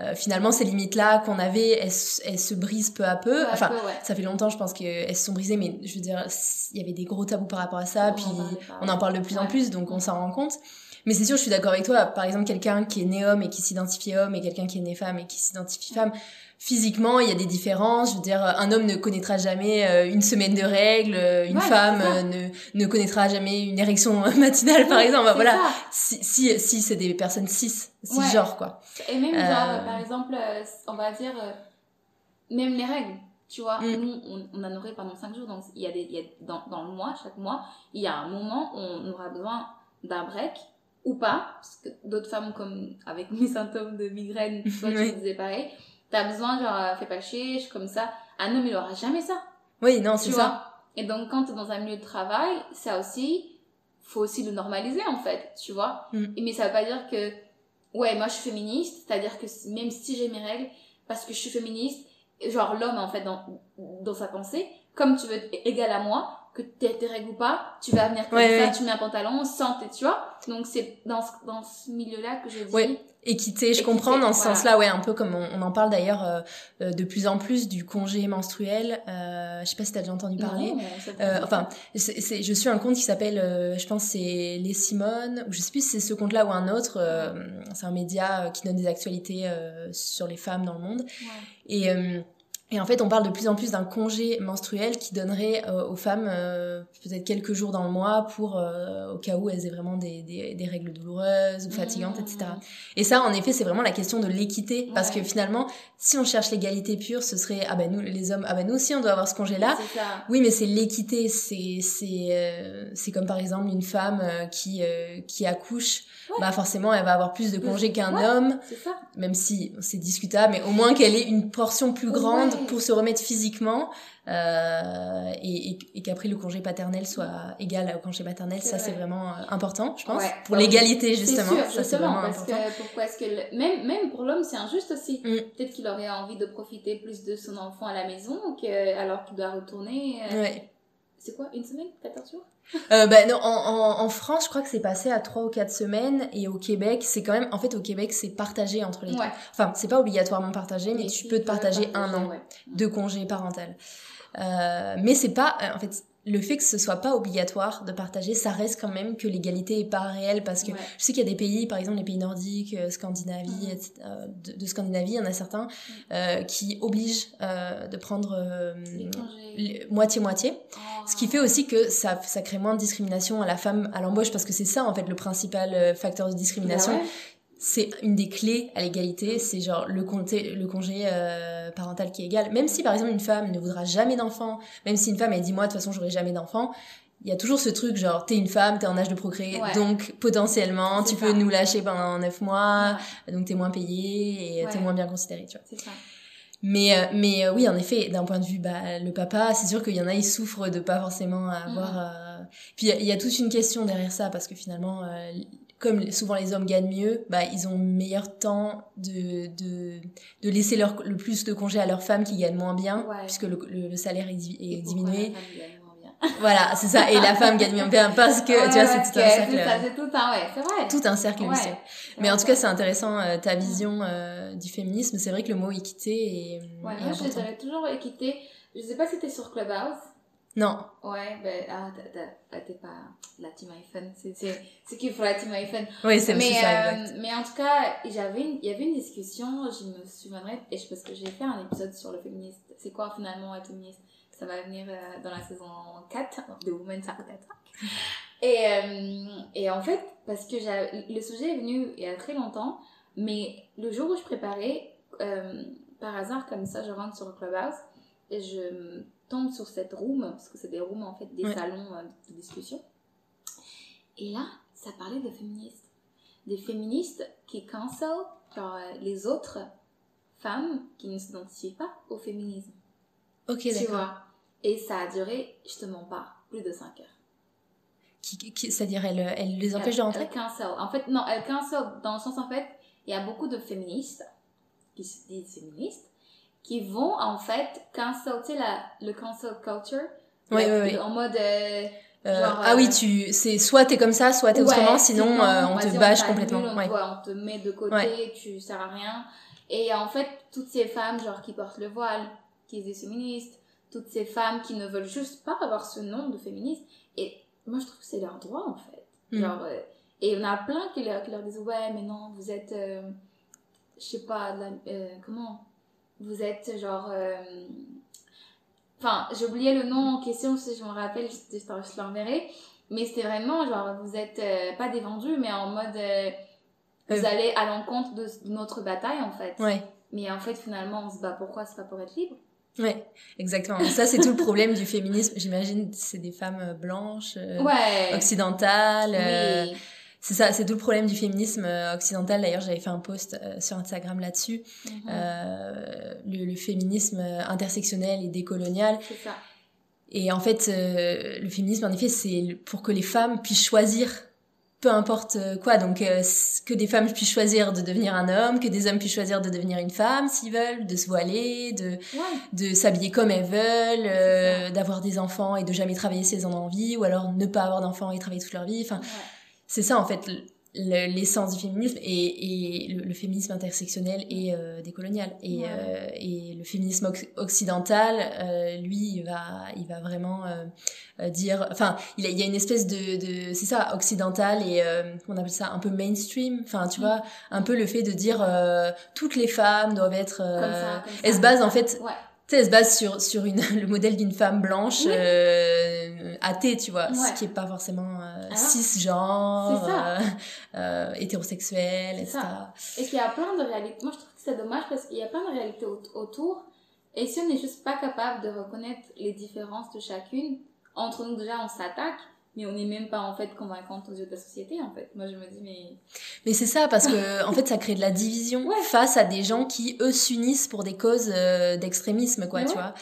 Euh, finalement, ces limites-là qu'on avait, elles, elles, se brisent peu à peu. enfin, ça fait longtemps, je pense qu'elles se sont brisées, mais je veux dire, il y avait des gros tabous par rapport à ça, puis on en parle de plus en plus, donc on s'en rend compte. Mais c'est sûr, je suis d'accord avec toi. Par exemple, quelqu'un qui est né homme et qui s'identifie homme, et quelqu'un qui est né femme et qui s'identifie femme physiquement, il y a des différences. Je veux dire, un homme ne connaîtra jamais euh, une semaine de règles, euh, une femme euh, ne, ne connaîtra jamais une érection matinale, par exemple. voilà. Si, si, si c'est des personnes cis, cisgenres, quoi. Et même, genre, par exemple, on va dire, même les règles. Tu vois, mm. nous, on, on, en aurait pendant 5 jours. Donc, il y a des, il y a, dans, dans le mois, chaque mois, il y a un moment où on aura besoin d'un break ou pas. Parce que d'autres femmes, comme avec mes symptômes de migraine, toi, tu disais pareil T'as besoin, genre, euh, fais pas chier, je comme ça. Un homme, il aura jamais ça. Oui, non, c'est ça. Et donc, quand t'es dans un milieu de travail, ça aussi, faut aussi le normaliser, en fait, tu vois. Mm. Mais ça veut pas dire que, ouais, moi, je suis féministe, c'est-à-dire que même si j'ai mes règles, parce que je suis féministe, genre, l'homme, en fait, dans, dans sa pensée, comme tu veux être égal à moi, que t'es tes règles ou pas, tu vas venir comme ça, tu mets un pantalon sans, tu vois. Donc, c'est dans ce, dans ce milieu-là que je dis équité, je comprends dans ce sens-là, ouais, un peu comme on, en parle d'ailleurs euh, euh, de plus en plus du congé menstruel. Euh, je sais pas si t'as déjà entendu parler. euh, enfin, c'est, je suis un compte qui s'appelle, euh, je pense c'est Les Simone, ou je sais plus si c'est ce compte-là ou un autre. c'est un média qui donne des actualités sur les femmes dans le monde. Et et en fait, on parle de plus en plus d'un congé menstruel qui donnerait euh, aux femmes euh, peut-être quelques jours dans le mois pour, euh, au cas où elles aient vraiment des, des, des règles douloureuses ou fatigantes, etc. Mmh. Et ça, en effet, c'est vraiment la question de l'équité. Parce que finalement, si on cherche l'égalité pure, ce serait, ah ben nous, les hommes, ah ben nous aussi, on doit avoir ce congé-là. Oui, mais c'est l'équité. C'est, c'est, c'est comme par exemple une femme qui, qui accouche bah forcément elle va avoir plus de congés qu'un homme, même si c'est discutable, mais au moins qu'elle ait une portion plus grande pour se remettre physiquement euh, et, et, qu'après le congé paternel soit égal au congé maternel, ça c'est vraiment euh, important, je pense, pour l'égalité justement. ça c'est vraiment parce important. Que, pourquoi est-ce que même même pour l'homme c'est injuste aussi. Mm. Peut-être qu'il aurait envie de profiter plus de son enfant à la maison que alors qu'il doit retourner. Euh, c'est quoi une semaine, 14 jours? Euh, bah, non, en, en, France, je crois que c'est passé à 3 ou 4 semaines et au Québec, c'est quand même, en fait, au Québec, c'est partagé entre les deux. Enfin, c'est pas obligatoirement partagé, mais, tu peux te partager, un an de congé parental. Euh, mais c'est pas, euh, en fait, le fait que ce soit pas obligatoire de partager, ça reste quand même que l'égalité est pas réelle parce que je sais qu'il y a des pays, par exemple les pays nordiques, euh, Scandinavie, mm. etc., euh, de, Scandinavie, il y en a certains mm. euh, qui obligent euh, de prendre moitié-moitié, oh. ce qui fait aussi que ça, ça crée moins de discrimination à la femme à l'embauche parce que c'est ça en fait le principal facteur de discrimination, bah c'est une des clés à l'égalité, c'est genre le, congé, le congé euh, parental qui est égal. Même si par exemple une femme ne voudra jamais d'enfant, même si une femme elle dit moi de toute façon j'aurai jamais d'enfant, il y a toujours ce truc genre t'es une femme, t'es en âge de procréer, donc potentiellement tu peux nous lâcher pendant neuf mois, donc t'es moins payé et t'es moins bien considéré, tu vois. Ça. Mais, euh, mais euh, oui, en effet, d'un point de vue, bah, le papa, c'est sûr qu'il y en a, ils souffrent de pas forcément avoir... Puis il y, a toute une question derrière ça, parce que finalement, comme souvent les hommes gagnent mieux, bah, ils ont meilleur temps de, de, de laisser leur, le plus de congés à leurs femmes qui gagnent moins bien, puisque le, le, salaire est, est diminué. voilà, c'est ça. Et la femme gagne moins bien parce que, tu vois, c'est tout un cercle. C'est tout un, ouais, c'est vrai. Tout un cercle ouais, Mais en tout cas, c'est intéressant, euh, ta vision euh, du féminisme. C'est vrai que le mot équité est. Ouais, moi, je dirais toujours équité. Je sais pas si t'es sur Clubhouse. Non. Ouais, ben, ah, t'es pas la team iPhone. C'est qui pour la team iPhone? Oui, c'est mais, ça, euh, mais en tout cas, j'avais il y avait une discussion, je me souviendrai, et je, parce que j'ai fait un épisode sur le féministe. C'est quoi finalement être féministe? Ça va venir euh, dans la saison 4 de Women's Attack. Et, euh, et en fait, parce que le sujet est venu il y a très longtemps, mais le jour où je préparais, euh, par hasard comme ça, je rentre sur Clubhouse et je tombe sur cette room, parce que c'est des rooms en fait, des salons euh, de discussion. Et là, ça parlait de féministes. Des féministes qui cancel genre, euh, les autres femmes qui ne s'identifient pas au féminisme. Ok, d'accord. Et ça a duré, je te mens pas, plus de 5 heures. Qui, C'est-à-dire, elle, elle les empêche de rentrer? Elle cancel. En fait, non, elle cancel dans le sens, en fait, il y a beaucoup de féministes qui se disent féministes qui vont en fait cancel, tu sais, le cancel culture. Oui, oui, oui. En mode. Euh, euh, ah oui, tu, c'est soit t'es comme ça, soit t'es autrement, sinon, on, te bâche complètement. on, te met de côté, tu sers à rien. Et en fait, toutes ces femmes, genre, qui portent le voile, qui sont féministes, toutes ces femmes qui ne veulent juste pas avoir ce nom de féministe, et moi je trouve que c'est leur droit en fait. Mm. Genre, euh, et on a plein qui leur, qui leur, disent Ouais, mais non, vous êtes. Euh, je sais pas, euh, comment? Vous êtes genre. Enfin, j'ai oublié le nom en question, si je me rappelle, je, je l'enverrai. Mais c'était vraiment genre, vous êtes pas des vendus, mais en mode. vous allez à l'encontre de, notre bataille en fait. Ouais. Mais en fait, finalement, on se bat pourquoi C'est pas pour être libre. Ouais, exactement. Ça, c'est tout le problème du féminisme. J'imagine, c'est des femmes euh, blanches, euh, occidentales. Euh, c'est ça, c'est tout le problème du féminisme occidental. D'ailleurs, j'avais fait un post sur Instagram là-dessus. Mhm. le, le, féminisme intersectionnel et décolonial. C'est ça. Et en fait, le féminisme, en effet, c'est pour que les femmes puissent choisir peu importe euh, quoi. Donc euh, que des femmes puissent choisir de devenir un homme, que des hommes puissent choisir de devenir une femme s'ils veulent, de se voiler, de de s'habiller comme elles veulent, euh, d'avoir des enfants et de jamais travailler si elles en ont envie, ou alors ne pas avoir d'enfants et travailler toute leur vie. Enfin, c'est ça en fait l'essence du féminisme et, et le, féminisme intersectionnel et euh, décolonial. Et, euh, et le féminisme occidental euh, lui il va il va vraiment dire enfin il, il y a une espèce de, de c'est ça occidental et on appelle ça un peu mainstream. Enfin tu vois un peu le fait de dire toutes les femmes doivent être elles se basent en fait tu sais, elle se base sur, sur une, le modèle d'une femme blanche euh, athée, tu vois, ce qui est pas forcément euh, cisgenre, euh, euh, hétérosexuel, etc. Ça. Et qu'il y a plein de réalités. Moi, je trouve que c'est dommage parce qu'il y a plein de réalités autour. Et si on n'est juste pas capable de reconnaître les différences de chacune, entre nous déjà, on s'attaque mais on n'est même pas en fait convaincante aux yeux de la société en fait. Moi je me dis mais mais c'est ça parce que en fait ça crée de la division face à des gens qui eux s'unissent pour des causes euh, d'extrémisme quoi, tu vois.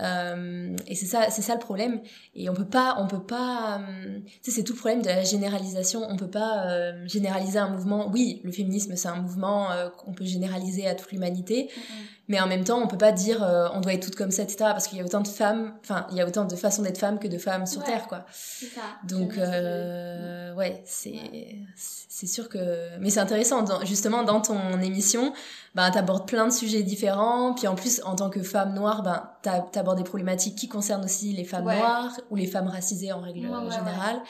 Euh, et c'est ça, c'est ça le problème. Et on peut pas, on peut pas. Euh, tu sais, c'est tout le problème de la généralisation. On peut pas euh, généraliser un mouvement. Oui, le féminisme, c'est un mouvement euh, qu'on peut généraliser à toute l'humanité. Mais en même temps, on peut pas dire on doit être toutes comme ça, etc. Parce qu'il y a autant de femmes, enfin, il y a autant de façons d'être femme que de femmes sur Terre, quoi. C'est ça. Donc, ouais, c'est, c'est sûr que. Mais c'est intéressant, justement, dans ton émission ben, t'abordes plein de sujets différents. Puis en plus, en tant que femme noire, ben, t'abordes des problématiques qui concernent aussi les femmes noires ou les femmes racisées en règle générale.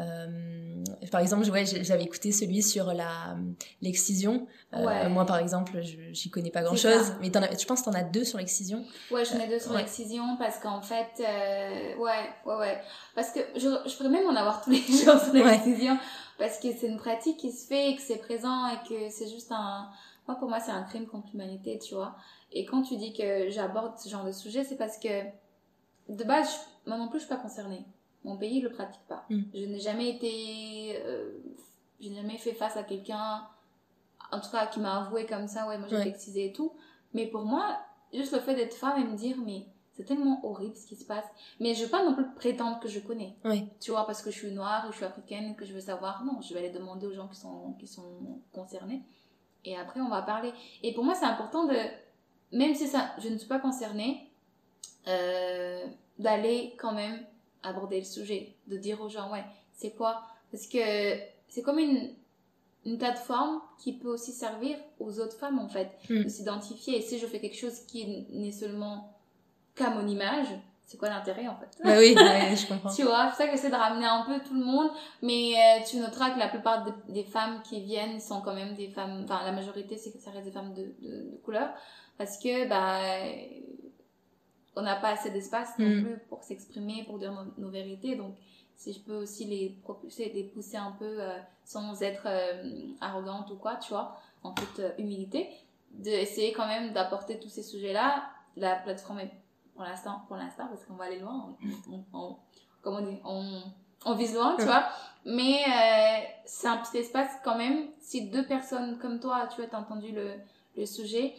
Euh, par exemple, ouais, j'avais écouté celui sur la l'excision. Euh, moi, par exemple, j'y connais pas grand chose. Mais en as, je pense que t'en as deux sur l'excision. Ouais, j'en ai deux sur l'excision parce qu'en fait, euh, ouais, ouais, ouais. Parce que je, je pourrais même en avoir tous les jours sur l'excision parce que c'est une pratique qui se fait et que c'est présent et que c'est juste un moi, pour moi, c'est un crime contre l'humanité, tu vois. Et quand tu dis que j'aborde ce genre de sujet, c'est parce que, de base, moi non plus, je suis pas concernée. Mon pays ne le pratique pas. Mm. Je n'ai jamais été... Euh, je n'ai jamais fait face à quelqu'un, en tout cas, qui m'a avoué comme ça, ouais, moi j'ai ouais. et tout. Mais pour moi, juste le fait d'être femme et me dire, mais c'est tellement horrible ce qui se passe. Mais je ne veux pas non plus prétendre que je connais. Oui. Tu vois, parce que je suis noire, je suis africaine, que je veux savoir. Non, je vais aller demander aux gens qui sont, qui sont concernés et après on va parler. Et pour moi c'est important de, même si ça, je ne suis pas concernée, euh, d'aller quand même aborder le sujet, de dire aux gens ouais c'est quoi, parce que c'est comme une, une plateforme qui peut aussi servir aux autres femmes en fait, hmm. de s'identifier. Et si je fais quelque chose qui n'est seulement qu'à mon image, c'est quoi l'intérêt en fait? Bah oui, je comprends. tu vois, c'est ça que j'essaie de ramener un peu tout le monde, mais euh, tu noteras que la plupart des femmes qui viennent sont quand même des femmes, enfin la majorité c'est que ça reste des femmes de, de, couleur, parce que bah on n'a pas assez d'espace non mm. plus pour s'exprimer, pour dire nos, vérités, donc si je peux aussi les propulser, les pousser un peu euh, sans être euh, arrogante ou quoi, tu vois, en toute humilité, d'essayer quand même d'apporter tous ces sujets-là, la plateforme est pour l'instant, pour l'instant, parce qu'on va aller loin, on, comme on dit, on, on vise loin, tu vois. Mais euh, c'est un petit espace quand même. Si deux personnes comme toi, tu as entendu le, le sujet,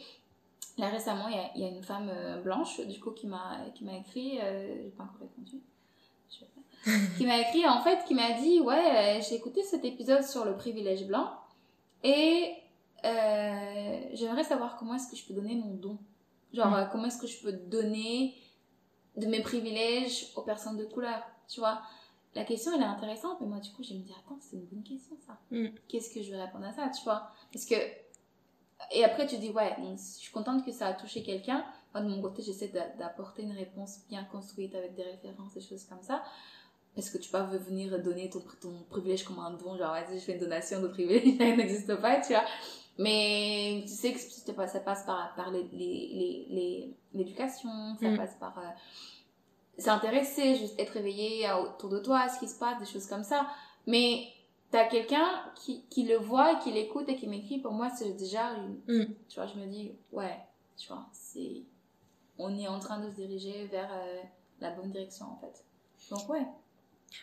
là récemment, il y a, y a, une femme euh, blanche, du coup, qui m'a qui m'a écrit, euh, j'ai pas encore répondu, qui m'a écrit en fait, qui m'a dit, ouais, j'ai écouté cet épisode sur le privilège blanc et j'aimerais savoir comment est-ce que je peux donner mon don Genre, euh, comment est-ce que je peux donner de mes privilèges aux personnes de couleur, tu vois? La question elle est intéressante mais moi du coup je me dis attends c'est une bonne question ça. Mm. qu'est-ce que je vais répondre à ça tu vois? Parce que et après tu dis ouais je suis contente que ça a touché quelqu'un. Moi de mon côté j'essaie d'a- d'apporter une réponse bien construite avec des références des choses comme ça. Parce que tu peux pas venir donner ton, ton privilège comme un don genre vas-y je fais une donation de privilège ça n'existe pas tu vois? Mais tu sais que ça passe- par, par les- les- les- les- l'éducation ça Mm. passe par euh, s'intéresser, juste être réveillé à- autour de toi, à ce qui se passe, des choses comme ça. Mais t'as quelqu'un qui, qui le voit, qui l'écoute et qui m'écrit, pour moi, c'est déjà une... Mm. Tu vois, je me dis, ouais, tu vois, c'est... On est en train de se diriger vers euh, la bonne direction, en fait. Donc, ouais.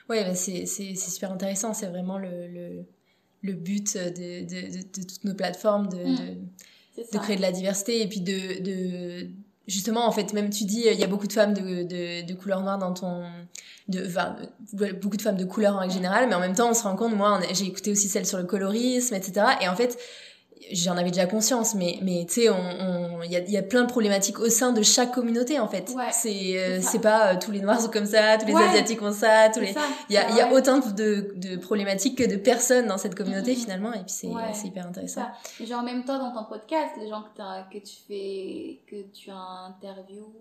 Ouais, bah, c'est super intéressant. C'est vraiment le, le, le but de, de, de, de toutes nos plateformes, de, Mm. de, C'est de ça. créer de la diversité et puis de, de justement en fait même tu dis il y a beaucoup de femmes de, de, de couleur noire dans ton de enfin euh, beaucoup de femmes de couleur en règle générale mais en même temps on se rend compte moi j'ai écouté aussi celle sur le colorisme etc et en fait j'en avais déjà conscience mais mais tu sais on on- il y a, il y a plein de problématiques au sein de chaque communauté en fait Ouais, c'est euh, c'est pas euh, tous les noirs sont comme ça tous les Ouais. asiatiques ont ça tous les ça. il y a, il y a Ouais. autant de, de problématiques que de personnes dans cette communauté Mhm. finalement et puis c'est Ouais, hyper intéressant. Genre, en même temps, dans ton podcast, les gens que, t'as- que tu fais, que tu interviews,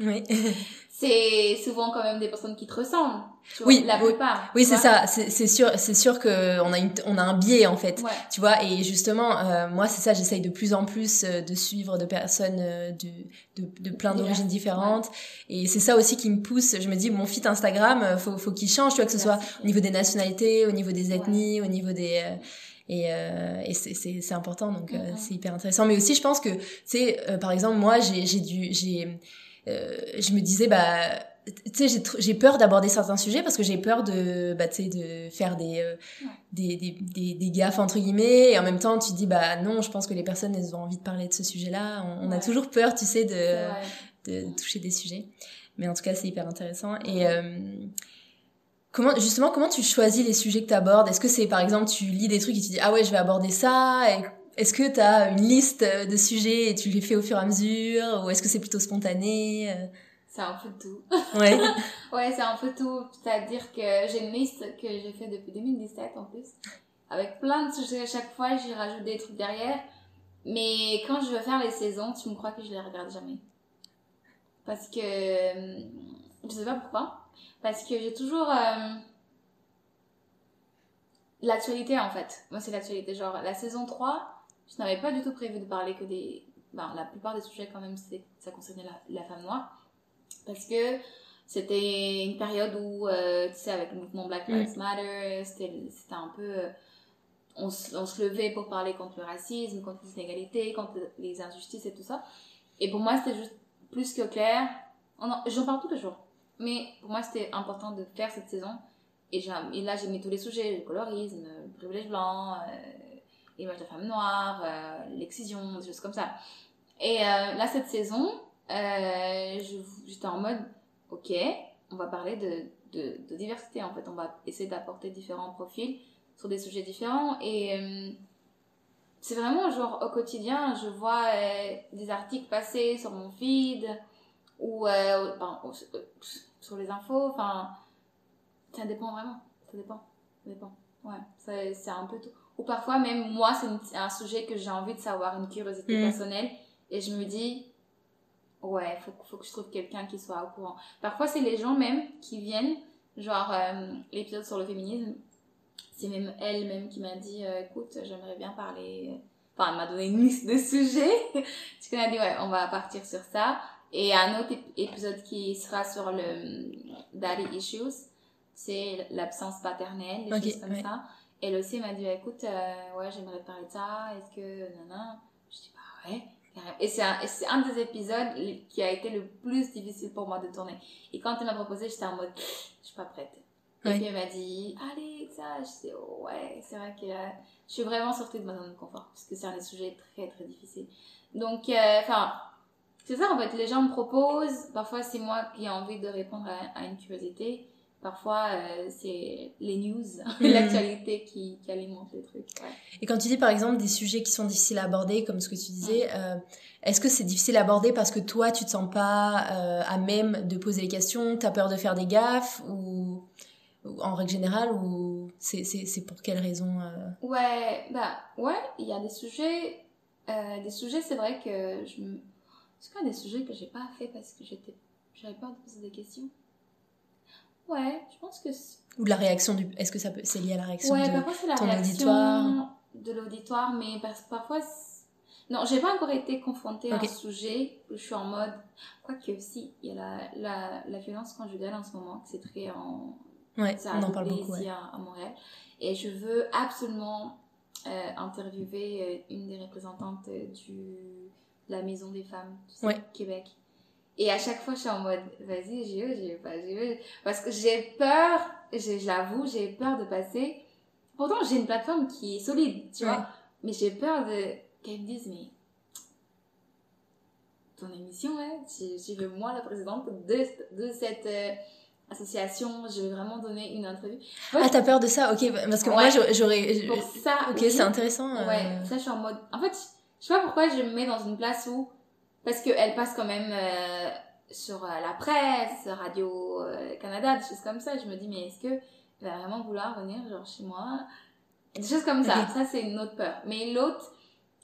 oui c'est souvent quand même des personnes qui te ressemblent. Tu vois, Oui, la plupart. Oui, c'est ça. C'est sûr, c'est sûr que on a une, on a un biais en fait. Ouais. Tu vois, et justement, euh, moi, c'est ça. J'essaye de plus en plus euh, de suivre de personnes euh, de, de, de plein d'origines différentes. Et c'est ça aussi qui me pousse. Je me dis, mon feed Instagram, faut, faut qu'il change. Tu vois, que ce soit au niveau des nationalités, au niveau des ethnies, au niveau des euh, et, euh, et c'est- important. Donc, c'est hyper intéressant. Mais aussi, je pense que, tu sais, par exemple, moi, j'ai j'ai dû, j'ai, je me disais, bah tu sais j'ai peur d'aborder certains sujets parce que j'ai peur de bah tu sais de faire des, euh, des, des des des gaffes entre guillemets. Et en même temps tu te dis bah non je pense que les personnes elles ont envie de parler de ce sujet là on, a toujours peur tu sais de de toucher des sujets. Mais en tout cas c'est hyper intéressant. Et euh, comment justement comment tu choisis les sujets que tu abordes est-ce que c'est par exemple tu lis des trucs et tu dis ah ouais je vais aborder ça et est-ce que tu as une liste de sujets et tu les fais au fur et à mesure ou est-ce que c'est plutôt spontané euh? C'est un peu tout. ouais Ouais, c'est un peu tout. C'est-à-dire que j'ai une liste que j'ai fait depuis 2017 en plus. Avec plein de sujets à chaque fois, j'y rajoute des trucs derrière. Mais quand je veux faire les saisons, tu me crois que je les regarde jamais. Parce que. euh, Je sais pas pourquoi. Parce que j'ai toujours. euh, L'actualité en fait. Moi, c'est l'actualité. Genre, la saison 3, je n'avais pas du tout prévu de parler que des. Ben, la plupart des sujets, quand même, ça concernait la, la femme noire. Parce que c'était une période où, euh, tu sais, avec le mouvement Black Lives Matter, c'était un peu. euh, on, se- on se levait pour parler contre le racisme, contre les inégalités, contre les injustices et tout ça. Et pour moi, c'était juste plus que clair. En- J'en parle tous les jours. Mais pour moi, c'était important de faire cette saison. Et, et là, j'ai mis tous les sujets le colorisme, le privilège blanc, euh, l'image de femme noire, euh, l'excision, des choses comme ça. Et euh, là, cette saison, euh, j'étais en mode, ok, on va parler de, de, diversité en fait. On va essayer d'apporter différents profils sur des sujets différents. Et c'est vraiment genre au quotidien, je vois des articles passer sur mon feed ou sur les infos. Enfin, ça dépend vraiment. Ça dépend. Ça dépend. Ouais, c'est un peu tout. Ou parfois même moi, c'est un sujet que j'ai envie de savoir, une curiosité Mm. personnelle. Et je me dis, ouais, faut, faut que je trouve quelqu'un qui soit au courant. Parfois, c'est les gens même qui viennent, genre euh, l'épisode sur le féminisme, c'est même elle-même qui m'a dit, euh, écoute, j'aimerais bien parler. Enfin, elle m'a donné une liste de sujets. tu connais, dit, ouais, on va partir sur ça. Et un autre ép- épisode qui sera sur le euh, Daddy Issues, c'est l'absence paternelle, des Ok, choses comme ouais. ça. Elle aussi m'a dit, écoute, euh, ouais, j'aimerais parler de ça, est-ce que, non, non. Je dis, bah ouais. Et c'est un, un des épisodes qui a été le plus difficile pour moi de tourner. Et quand elle m'a proposé, j'étais en mode, je suis pas prête. Et puis elle m'a dit, allez, ça, je dis, oh, ouais, c'est vrai que je suis vraiment sortie de ma zone de confort, parce que c'est un des sujets très, très difficiles. Donc, euh, enfin, c'est ça en fait, les gens me proposent, parfois c'est moi qui ai envie de répondre à, à une curiosité, Parfois, euh, c'est les news, Mhm. l'actualité qui, qui alimente les trucs. ouais. Et quand tu dis par exemple des sujets qui sont difficiles à aborder, comme ce que tu disais, euh, est-ce que c'est difficile à aborder parce que toi tu te sens pas euh, à même de poser les questions, t'as peur de faire des gaffes ou, ou en règle générale ou c'est c'est c'est pour quelle raison Ouais, bah ouais, il y a des sujets, des sujets, c'est vrai que je. Est-ce qu'il y a des sujets que j'ai pas fait parce que j'étais, j'avais peur de poser des questions Ouais, je pense que ou de la réaction du est-ce que ça peut c'est lié à la réaction ouais, de parfois c'est la ton réaction auditoire. de l'auditoire, mais parce que parfois, non, j'ai pas encore été confrontée à Ok. un sujet où je suis en mode, quoique aussi, il y a la, la, la violence conjugale en ce moment, que c'est très en, ouais ça on en parle beaucoup ici ouais. à, à Montréal. Et je veux absolument euh, interviewer euh, une des représentantes euh, du, de la Maison des femmes tu sais, Ouais. Québec. Et à chaque fois, je suis en mode, vas-y, j'y vais, j'y vais pas, j'y vais. Parce que j'ai peur, je, je l'avoue, j'ai peur de passer. Pourtant, j'ai une plateforme qui est solide, tu Ouais. vois. Mais j'ai peur de qu'elle me dise, mais ton émission, ouais, je, je veux moi la présidente de, de cette euh, association, je vais vraiment donner une entrevue. Ah t'as peur de ça? Ok parce que moi Ouais. j'aurais- j'aurais Pour ça, ok c'est intéressant euh, Ouais, ça je suis en mode. En fait, je sais pas pourquoi je me mets dans une place où. Parce qu'elle passe quand même euh, sur euh, la presse, Radio euh, Canada, des choses comme ça. Je me dis, mais est-ce que elle va vraiment vouloir venir genre chez moi? Des choses comme ça. Ça, c'est une autre peur. Mais l'autre.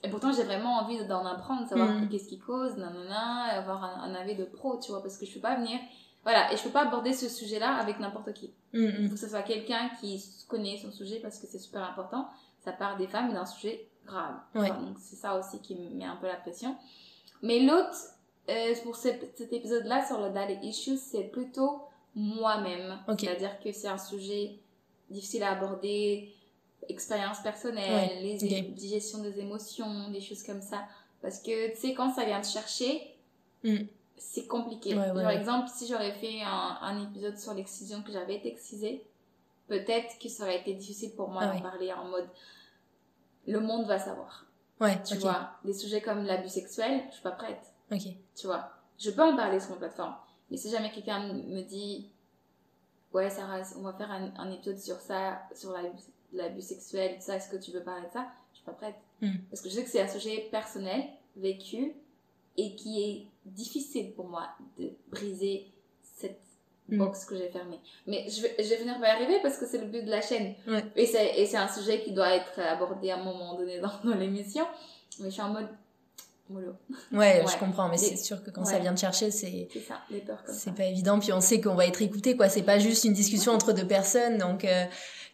Et pourtant, j'ai vraiment envie d'en apprendre, savoir Mhm. qu'est-ce qui cause, nanana, avoir un, un avis de pro, tu vois, parce que je peux pas venir. Voilà, et je peux pas aborder ce sujet-là avec n'importe qui. hum, Il hum. faut que ce soit quelqu'un qui connaît son sujet parce que c'est super important. Ça part des femmes et d'un sujet grave. Ouais. Donc c'est ça aussi qui me met un peu la pression. Mais l'autre, euh, pour ce- cet épisode-là sur le daddy issues, c'est plutôt moi-même. C'est-à-dire que c'est un sujet difficile à aborder, expérience personnelle, Ouais, les digestion des émotions, des choses comme ça. Parce que tu sais, quand ça vient te chercher, Mm. c'est compliqué. Ouais, ouais, Par exemple, si j'aurais fait un, un épisode sur l'excision, que j'avais été excisée, peut-être que ça aurait été difficile pour moi Ah d'en parler en mode le monde va savoir. Ouais Tu vois, des sujets comme l'abus sexuel, je suis pas prête. ok Tu vois, je peux en parler sur mon plateforme. Mais si jamais quelqu'un me dit, ouais, Sarah, on va faire un, un épisode sur ça, sur l'abus sexuel, ça, est-ce que tu veux parler de ça? Je suis pas prête. Mm. Parce que je sais que c'est un sujet personnel, vécu, et qui est difficile pour moi de briser cette Mm. box que j'ai fermée. Mais je vais, je vais finir par y arriver parce que c'est le but de la chaîne. Ouais. Et c'est et c'est un sujet qui doit être abordé à un moment donné dans, dans l'émission. Mais je suis en mode, mollo. ouais, Ouais. je comprends mais c'est sûr que quand ça vient te chercher c'est C'est ça, les peurs comme ça. c'est pas évident puis on sait qu'on va être écouté quoi c'est pas juste une discussion entre deux personnes donc euh,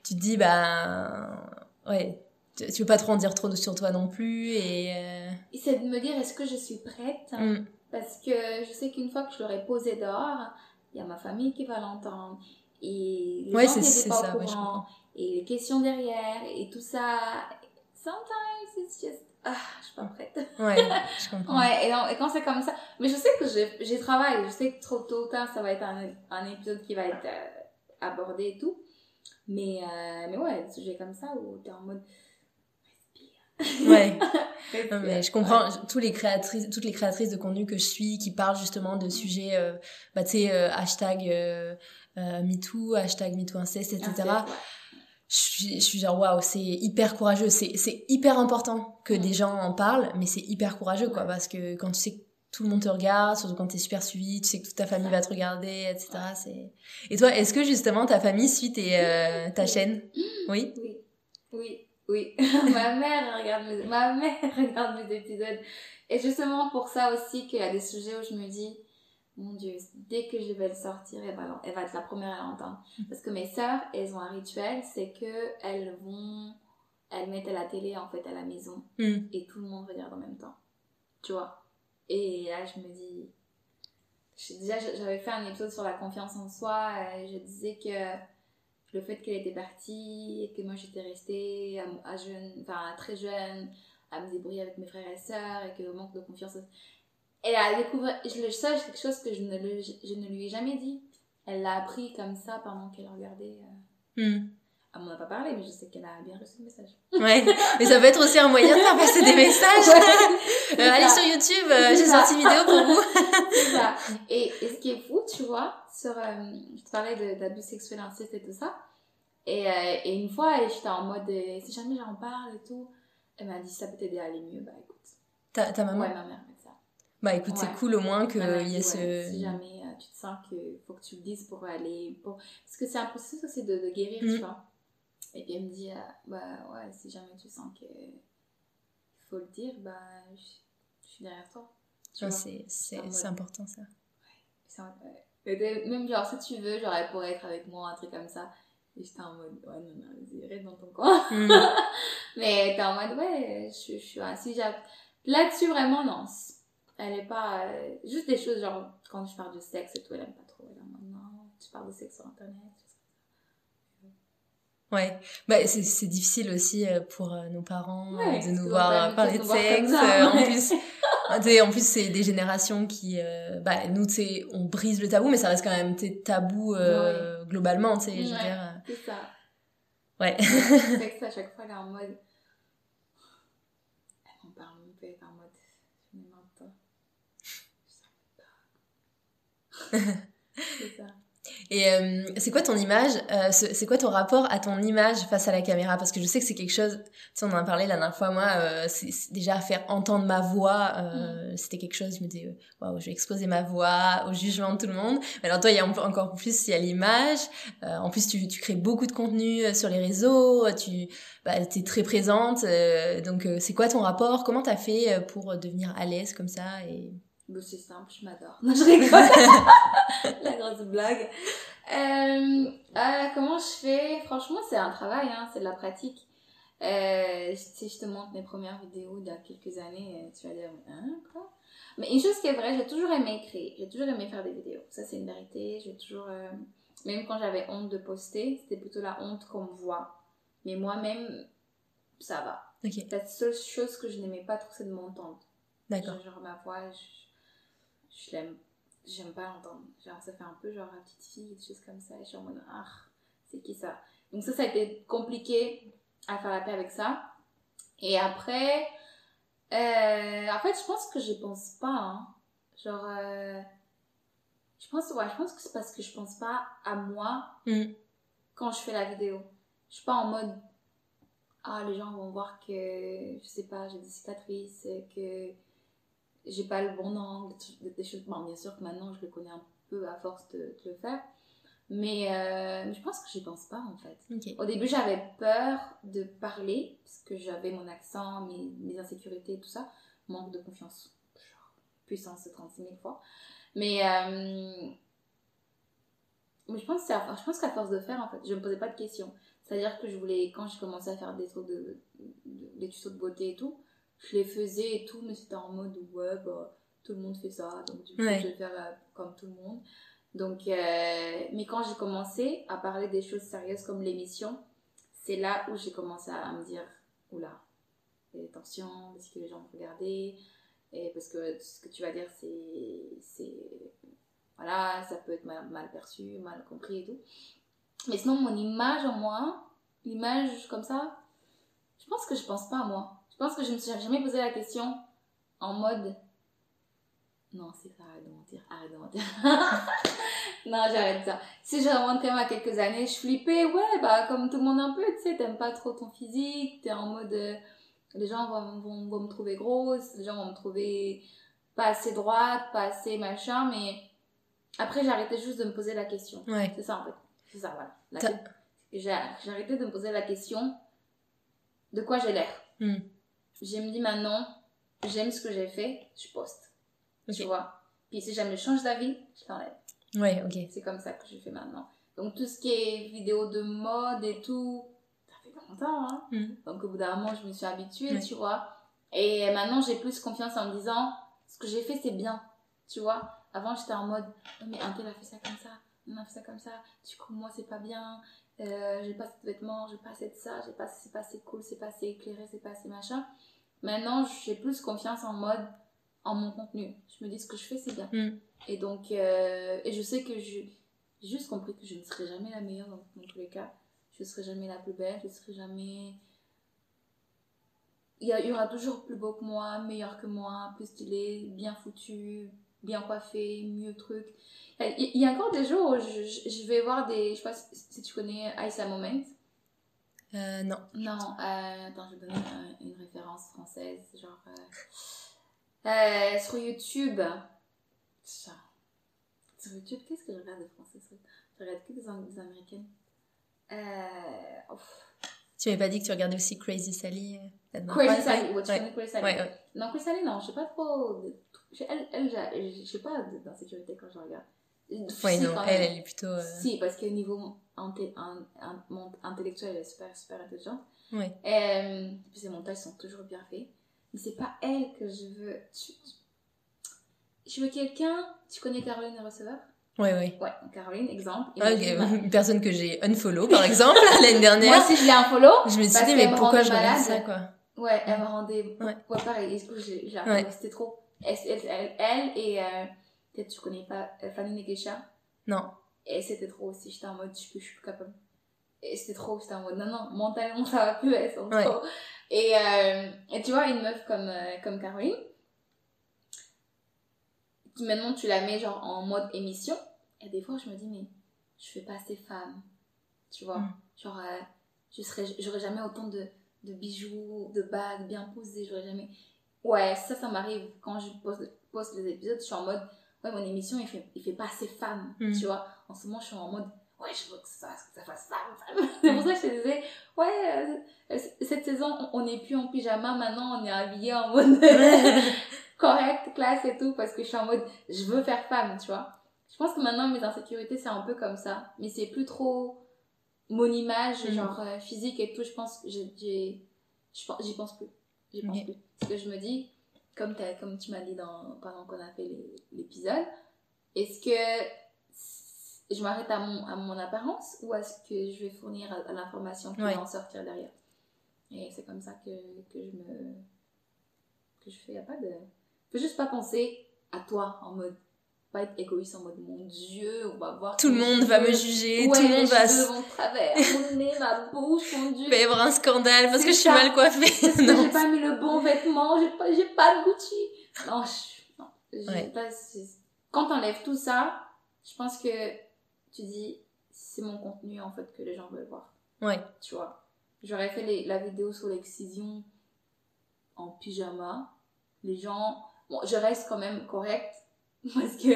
tu te dis bah ouais tu, tu veux pas trop en dire trop sur toi non plus et euh, Et c'est de me dire, est-ce que je suis prête? Mm, Parce que je sais qu'une fois que je l'aurai posé dehors, il y a ma famille qui va l'entendre. Et les Ouais, gens qui n'étaient pas ça, au ouais, courant. et les questions derrière, et tout ça. Sometimes it's just... Ah, je suis pas prête. ouais je comprends Ouais, et, non, et quand c'est comme ça... Mais je sais que j'ai travaillé. Je sais que trop tôt ou tard, ça va être un, un épisode qui va être euh, abordé et tout. Mais, euh, mais ouais, des sujets comme ça où t'es en mode... ouais. Non, mais je comprends tous les créatrices, toutes les créatrices de contenu que je suis qui parlent justement de sujets, euh, bah, tu sais, euh, hashtag euh, euh, MeToo, hashtag MeTooInceste, etc. Ah, ouais. Je suis, je suis genre, waouh, c'est hyper courageux. C'est, c'est hyper important que Mm. des gens en parlent, mais c'est hyper courageux, quoi, Ouais. parce que quand tu sais que tout le monde te regarde, surtout quand t'es super suivi, tu sais que toute ta famille va te regarder, etc. C'est... Et toi, est-ce que justement ta famille suit tes, euh, ta chaîne? Oui? Oui, oui, oui. ma mère regarde mes, ma mère regarde mes épisodes. Et justement pour ça aussi qu'il y a des sujets où je me dis, mon Dieu, dès que je vais le sortir, elle va, elle va être la première à l'entendre. Parce que mes sœurs, elles ont un rituel, c'est que elles vont, elles mettent la télé en fait à la maison Mm. et tout le monde regarde en même temps. Tu vois Et là, je me dis. je- Déjà, j'avais fait un épisode sur la confiance en soi. euh, Je disais que le fait qu'elle était partie et que moi j'étais restée à, jeune, enfin, très jeune, à me débrouiller avec mes frères et sœurs et que le manque de confiance. Elle a découvert. Je le sais, quelque chose que je ne, le- je ne lui ai jamais dit. Elle l'a appris comme ça pendant qu'elle regardait. euh. Mm. Elle m'en a pas parlé, mais je sais qu'elle a bien reçu le message. Ouais, mais ça peut être aussi un moyen de faire passer des messages. Ouais, Euh, allez sur YouTube, euh, j'ai sorti une vidéo pour vous. C'est ça. Et, et ce qui est fou, tu vois, sur, euh, je te parlais d'abus sexuels, inceste et tout ça. Et, et une fois, j'étais en mode, si jamais j'en parle et tout, elle m'a dit, ça peut t'aider à aller mieux, bah écoute. Ta, ta maman? Ouais, ma mère m'a dit ça. Bah écoute, c'est cool au moins qu'il y ait ce... Si jamais tu te sens qu'il faut que tu le dises pour aller. Pour... Parce que c'est un processus aussi de, de guérir, Mm. tu vois. Et puis elle me dit, euh, bah ouais, si jamais tu sens que faut le dire, bah je, je suis derrière toi. Tu Ouais, vois. c'est c'est- important ça. Ouais. Même genre, si tu veux, genre, elle pourrait être avec moi, un truc comme ça. Et j'étais en mode, ouais, non, non, vas-y, reste dans ton coin. Mm. Mais t'es en mode, ouais, je, je suis assis. Là-dessus, vraiment, non. Elle est pas. euh, juste des choses, genre, quand je parle de sexe et tout, elle aime pas trop. Elle est en mode, non, tu parles de sexe sur internet. Ouais, bah, c'est c'est difficile aussi euh, pour euh, nos parents euh, Ouais, de nous voir parler de sexe. ça, euh, En ouais. plus, sais, en plus c'est des générations qui, euh, bah, nous, tu on brise le tabou, mais ça reste quand même tabou euh, globalement, tu sais, je veux Ouais. dire. C'est ça. Ouais. Le sexe, à chaque fois, elle est en mode. Elle m'en parle elle est en mode. Je savais pas. C'est ça. Et euh, c'est quoi ton image euh, ce- C'est quoi ton rapport à ton image face à la caméra? Parce que je sais que c'est quelque chose, tu sais, on en a parlé la dernière fois, moi, euh, c'est c'est déjà faire entendre ma voix, euh, c'était quelque chose, je me disais, euh, waouh, je vais exposer ma voix au jugement de tout le monde. Mais alors toi, il y a en- encore plus, il y a l'image. Euh, en plus, tu, tu crées beaucoup de contenu sur les réseaux, tu bah, es très présente. euh, donc, euh, c'est quoi ton rapport? Comment t'as fait pour devenir à l'aise comme ça et... Bon, c'est simple, je m'adore. Non, je rigole. La grosse blague. Euh, euh, comment je fais? Franchement, c'est un travail, hein, c'est de la pratique. Euh, si je te montre mes premières vidéos d'il y a quelques années, euh, tu vas dire, hein, quoi? Mais une chose qui est vraie, j'ai toujours aimé créer, j'ai toujours aimé faire des vidéos. Ça, c'est une vérité. J'ai toujours, même quand j'avais honte de poster, c'était plutôt la honte qu'on me voit. Mais moi-même, ça va. Ok, La seule chose que je n'aimais pas trop, c'est de m'entendre. d'accord. Genre, genre, ma voix, je, je l'aime. J'aime pas l'entendre. Genre, ça fait un peu genre la petite fille, des choses comme ça. Et je suis en mode, ah, c'est qui ça? Donc, ça, ça a été compliqué à faire la paix avec ça. Et après, euh, en fait, je pense que je pense pas. hein. Genre, euh, je pense, ouais, je pense que c'est parce que je pense pas à moi Mm. quand je fais la vidéo. Je suis pas en mode, ah, les gens vont voir que, je sais pas, j'ai des cicatrices, que j'ai pas le bon angle, des- choses. Bon, bien sûr que maintenant je le connais un peu à force de, de le faire, mais euh, je pense que j'y pense pas en fait. Au début, j'avais peur de parler parce que j'avais mon accent, mes, mes insécurités, tout ça, manque de confiance, genre puissance de 36 000 fois. Mais, euh, mais pense, je pense qu'à force de faire, en fait, je me posais pas de questions. C'est-à-dire que je voulais, quand j'ai commencé à faire des trucs de, de- des tutos de beauté et tout, je les faisais et tout, mais c'était en mode ouais, bah, tout le monde fait ça, donc du coup, Ouais. je vais faire euh, comme tout le monde. Donc, euh, mais quand j'ai commencé à parler des choses sérieuses comme l'émission, c'est là où j'ai commencé à me dire oula, attention, parce que les gens vont regarder, et parce que ce que tu vas dire, c'est. c'est voilà, ça peut être mal, mal perçu, mal compris et tout. Mais sinon, mon image en moi, l'image comme ça, je pense que je pense pas à moi. Je pense que je me suis jamais posé la question en mode. Non, c'est ça, arrête de mentir, arrête de mentir. non, j'arrête ça. Si je remonte quand même à quelques années, je flippais, ouais, bah, comme tout le monde un peu, tu sais, t'aimes pas trop ton physique, t'es en mode. euh, les gens vont, vont, vont me trouver grosse, les gens vont me trouver pas assez droite, pas assez machin, mais après, arrêté juste de me poser la question. Ouais. C'est ça en fait. C'est ça, voilà. La- J'ai arrêté de me poser la question de quoi j'ai l'air. Hmm. J'ai me dit maintenant, j'aime ce que j'ai fait, je poste. Tu vois. Puis si jamais je change d'avis, je l'enlève. Ouais, ok. C'est comme ça que je fais maintenant. Donc tout ce qui est vidéo de mode et tout, ça fait longtemps. Hein. Mm. Donc au bout d'un moment, je me suis habituée, Ouais. tu vois. Et maintenant, j'ai plus confiance en me disant, ce que j'ai fait, c'est bien. Tu vois. Avant, j'étais en mode, oh, mais un tel a fait ça comme ça, on a fait ça comme ça. Du coup, moi, c'est pas bien. Euh, j'ai pas assez de vêtements, j'ai pas assez de ça, j'ai pas, c'est pas assez cool, c'est pas assez éclairé, c'est pas assez machin. Maintenant, j'ai plus confiance en mode, en mon contenu. Je me dis, ce que je fais, c'est bien. Mm. Et donc, euh, et je sais que j'ai juste compris que je ne serai jamais la meilleure dans, dans tous les cas. Je je serai jamais la plus belle, je serai jamais. Il y, a- il y aura toujours plus beau que moi, meilleur que moi, plus stylé, bien foutu, bien coiffé, mieux truc. Il y a- encore des jours où je, je- je vais voir des. Je sais pas si, tu connais Aïssa Moment. Euh, non. Non, euh, attends, je vais donner un- une référence française. Genre. euh, euh, sur YouTube. Ça. Sur YouTube, qu'est-ce que je regarde de français Je regarde que des, des américaines. Euh, ouf. Tu m'avais pas dit que tu regardais aussi Crazy Sally euh. Crazy Sally, ouais, tu connais Crazy Sally Ouais, ouais. Non, Crazy Sally, non, je sais pas trop. Elle, elle, je sais pas d'insécurité quand je regarde. Ouais, Si, non, elle, même. elle est plutôt. euh, Si, parce que niveau inté- un- intellectuel, elle est super, super intelligente. Ouais. Euh, puis ses montages sont toujours bien faits. Mais c'est pas elle que je veux. tu- Je veux quelqu'un. Tu connais Caroline receveur Ouais, ouais. Ouais, Caroline, exemple. Ma- Une personne que j'ai unfollow, par exemple, l'année dernière. Moi, si je l'ai un follow, je me suis dit, mais pourquoi je regarde ça, quoi? Ouais, elle me rendait. Ouais. Ouais, pareil. Ouais. C'était trop. Elle, elle, elle- et. euh, Peut-être tu connais pas euh, Fanny Nekesha. Non. Et c'était trop aussi. J'étais en mode, je suis plus, je suis plus capable. Et c'était trop. J'étais en mode, non, non, mentalement, ça va plus. Elles sont Ouais. trop. Et, euh, et tu vois, une meuf comme, euh, comme Caroline, maintenant tu la mets genre en mode émission. Et des fois, je me dis, mais je fais pas assez femme. Tu vois Mm. Genre, euh, je serais, j'aurais jamais autant de, de bijoux, de bagues bien posées. J'aurais jamais. Ouais, ça, ça m'arrive quand je poste, poste les épisodes. Je suis en mode, ouais, mon émission, il fait, il fait pas assez femme. Mm. Tu vois En ce moment, je suis en mode, ouais, je veux que ça, que ça fasse femme, femme. C'est pour ça que je te disais, ouais, euh, cette saison, on n'est plus en pyjama. Maintenant, on est habillé en mode correct, classe et tout. Parce que je suis en mode, je veux faire femme, tu vois Je pense que maintenant, mes insécurités, c'est un peu comme ça. Mais c'est plus trop mon image, Mm. genre euh, physique et tout. Je pense J'y pense plus. J'y pense plus. Parce que je me dis, comme, t'as- comme tu m'as dit dans, pendant qu'on a fait l'épisode, est-ce que je m'arrête à mon, à mon apparence ou est-ce que je vais fournir à, à l'information qui Ouais. va en sortir derrière? Et c'est comme ça que, que je me. que je fais. Y a pas de. Faut juste pas penser à toi en mode. Pas être égoïste en mode mon dieu, on va voir. Tout le monde va me juger, Ouais, tout le monde va de travers, mon nez, ma bouche, mon dieu. Il va y avoir un scandale parce que je suis mal coiffée. Parce que non. j'ai pas mis le bon vêtement, j'ai pas, j'ai pas de Gucci. Non, je, non, j'ai Ouais. pas- quand t'enlèves tout ça, je pense que tu dis, c'est mon contenu en fait que les gens veulent voir. Ouais. Tu vois. J'aurais fait les- la vidéo sur l'excision en pyjama. Les gens, bon, je reste quand même correcte parce que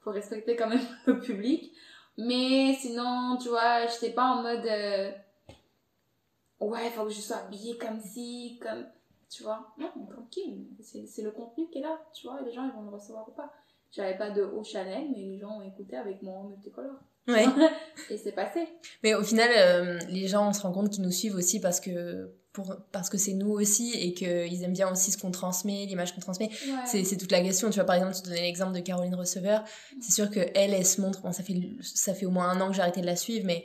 faut respecter quand même le public. Mais sinon, tu vois, j'étais pas en mode. euh, ouais, faut que je sois habillée comme ci, comme. Tu vois Non, tranquille. C'est c'est le contenu qui est là, tu vois. Les gens, ils vont le recevoir ou pas. J'avais pas de haut Chanel, mais les gens ont écouté avec mon multicolore. Ouais. Et c'est passé. Mais au final, euh, les gens, on se rend compte qu'ils nous suivent aussi parce que pour parce que c'est nous aussi et qu'ils aiment bien aussi ce qu'on transmet, l'image qu'on transmet. Ouais. C'est c'est toute la question. Tu vois, par exemple, tu donnais l'exemple de Caroline Receveur. C'est sûr que elle, elle se montre. Bon, ça fait ça fait au moins un an que j'ai arrêté de la suivre, mais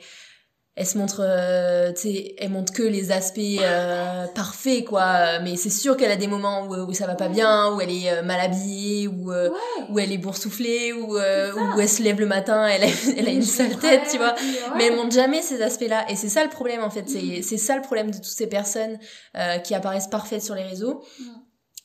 elle se montre, euh, tu sais, elle montre que les aspects euh, parfaits, quoi. Mais c'est sûr qu'elle a des moments où, où ça va pas bien, où elle est euh, mal habillée, où euh, Ouais. où elle est boursouflée, où euh, où elle se lève le matin, elle a, elle a une sale tête, tu vois. Mais elle montre jamais ces aspects-là. Et c'est ça le problème, en fait. C'est, Mhm. c'est ça le problème de toutes ces personnes euh, qui apparaissent parfaites sur les réseaux.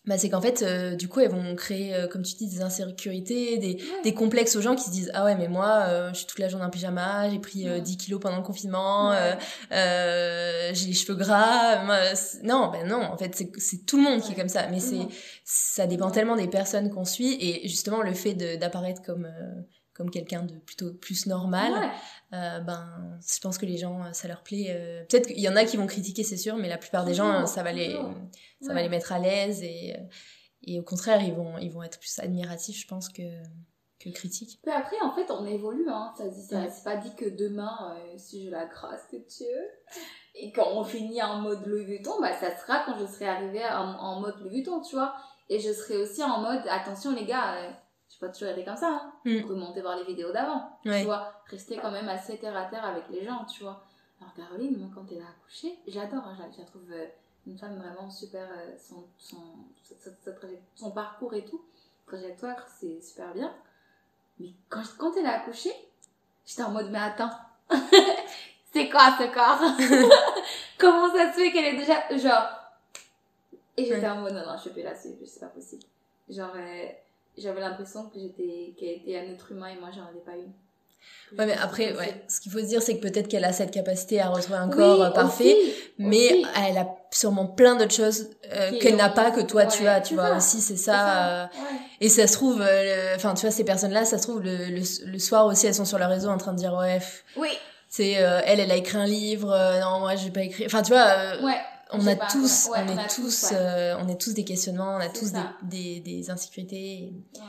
Bah, c'est qu'en fait, euh, du coup, elles vont créer, euh, comme tu dis, des insécurités, des, Ouais. des complexes aux gens qui se disent Ah ouais, mais moi, euh, je suis toute la journée en pyjama, j'ai pris euh, Ouais. 10 kilos pendant le confinement, Ouais. euh, euh, j'ai les cheveux gras. moi, non, ben non, en fait, c'est, c'est tout le monde qui est comme ça. Mais c'est, ça dépend tellement des personnes qu'on suit. Et justement, le fait de- d'apparaître comme. euh, comme quelqu'un de plutôt plus normal, Ouais. Euh, ben, je pense que les gens, euh, ça leur plaît. euh, Peut-être qu'il y en a qui vont critiquer, c'est sûr, mais la plupart des gens, Toujours, euh, ça va les, ça va les mettre à l'aise et, et au contraire, ils vont, ils vont être plus admiratifs, je pense, que, que critiques. Puis après, en fait, on évolue. Hein. Ça, ça- Ouais. C'est pas dit que demain, euh, si j'ai la grâce de Dieu, et quand on finit en mode Louis Vuitton, bah, ça sera quand je serai arrivée en, en mode Louis Vuitton, tu vois. Et je serai aussi en mode, attention les gars, suis pas toujours allée comme ça. Hein. Mm. Remontez voir les vidéos d'avant. Ouais. Tu vois, rester quand même assez terre à terre avec les gens, tu vois. Alors Caroline, moi, quand elle a accouché, j'adore, hein, je la- la trouve euh, une femme vraiment super, euh, son, son, son parcours et tout, trajectoire, c'est super bien. Mais quand, quand elle a accouché, j'étais en mode, mais attends, c'est quoi ce corps? Comment ça se fait qu'elle est déjà, genre, et j'étais en mode, non, non, je suis plus là-dessus, c'est pas possible. Genre, euh, j'avais l'impression que j'étais, qu'elle était un être humain et moi, j'en avais pas une. Ouais, mais après, ouais, ce qu'il faut se dire, c'est que peut-être qu'elle a cette capacité à retrouver un corps euh, parfait, mais elle a sûrement plein d'autres choses euh, qu'elle n'a pas, que toi tu as, tu vois, aussi, c'est ça. Euh, et ça se trouve, enfin, tu vois, ces personnes-là, ça se trouve, le, le, soir aussi, elles sont sur leur réseau en train de dire, ouais, oui. c'est elle, elle a écrit un livre, non, moi, j'ai pas écrit, enfin, tu vois, ouais. On a, tous, on, est tous, on est tous des questionnements, on a tous des, des, des, insécurités. Ouais.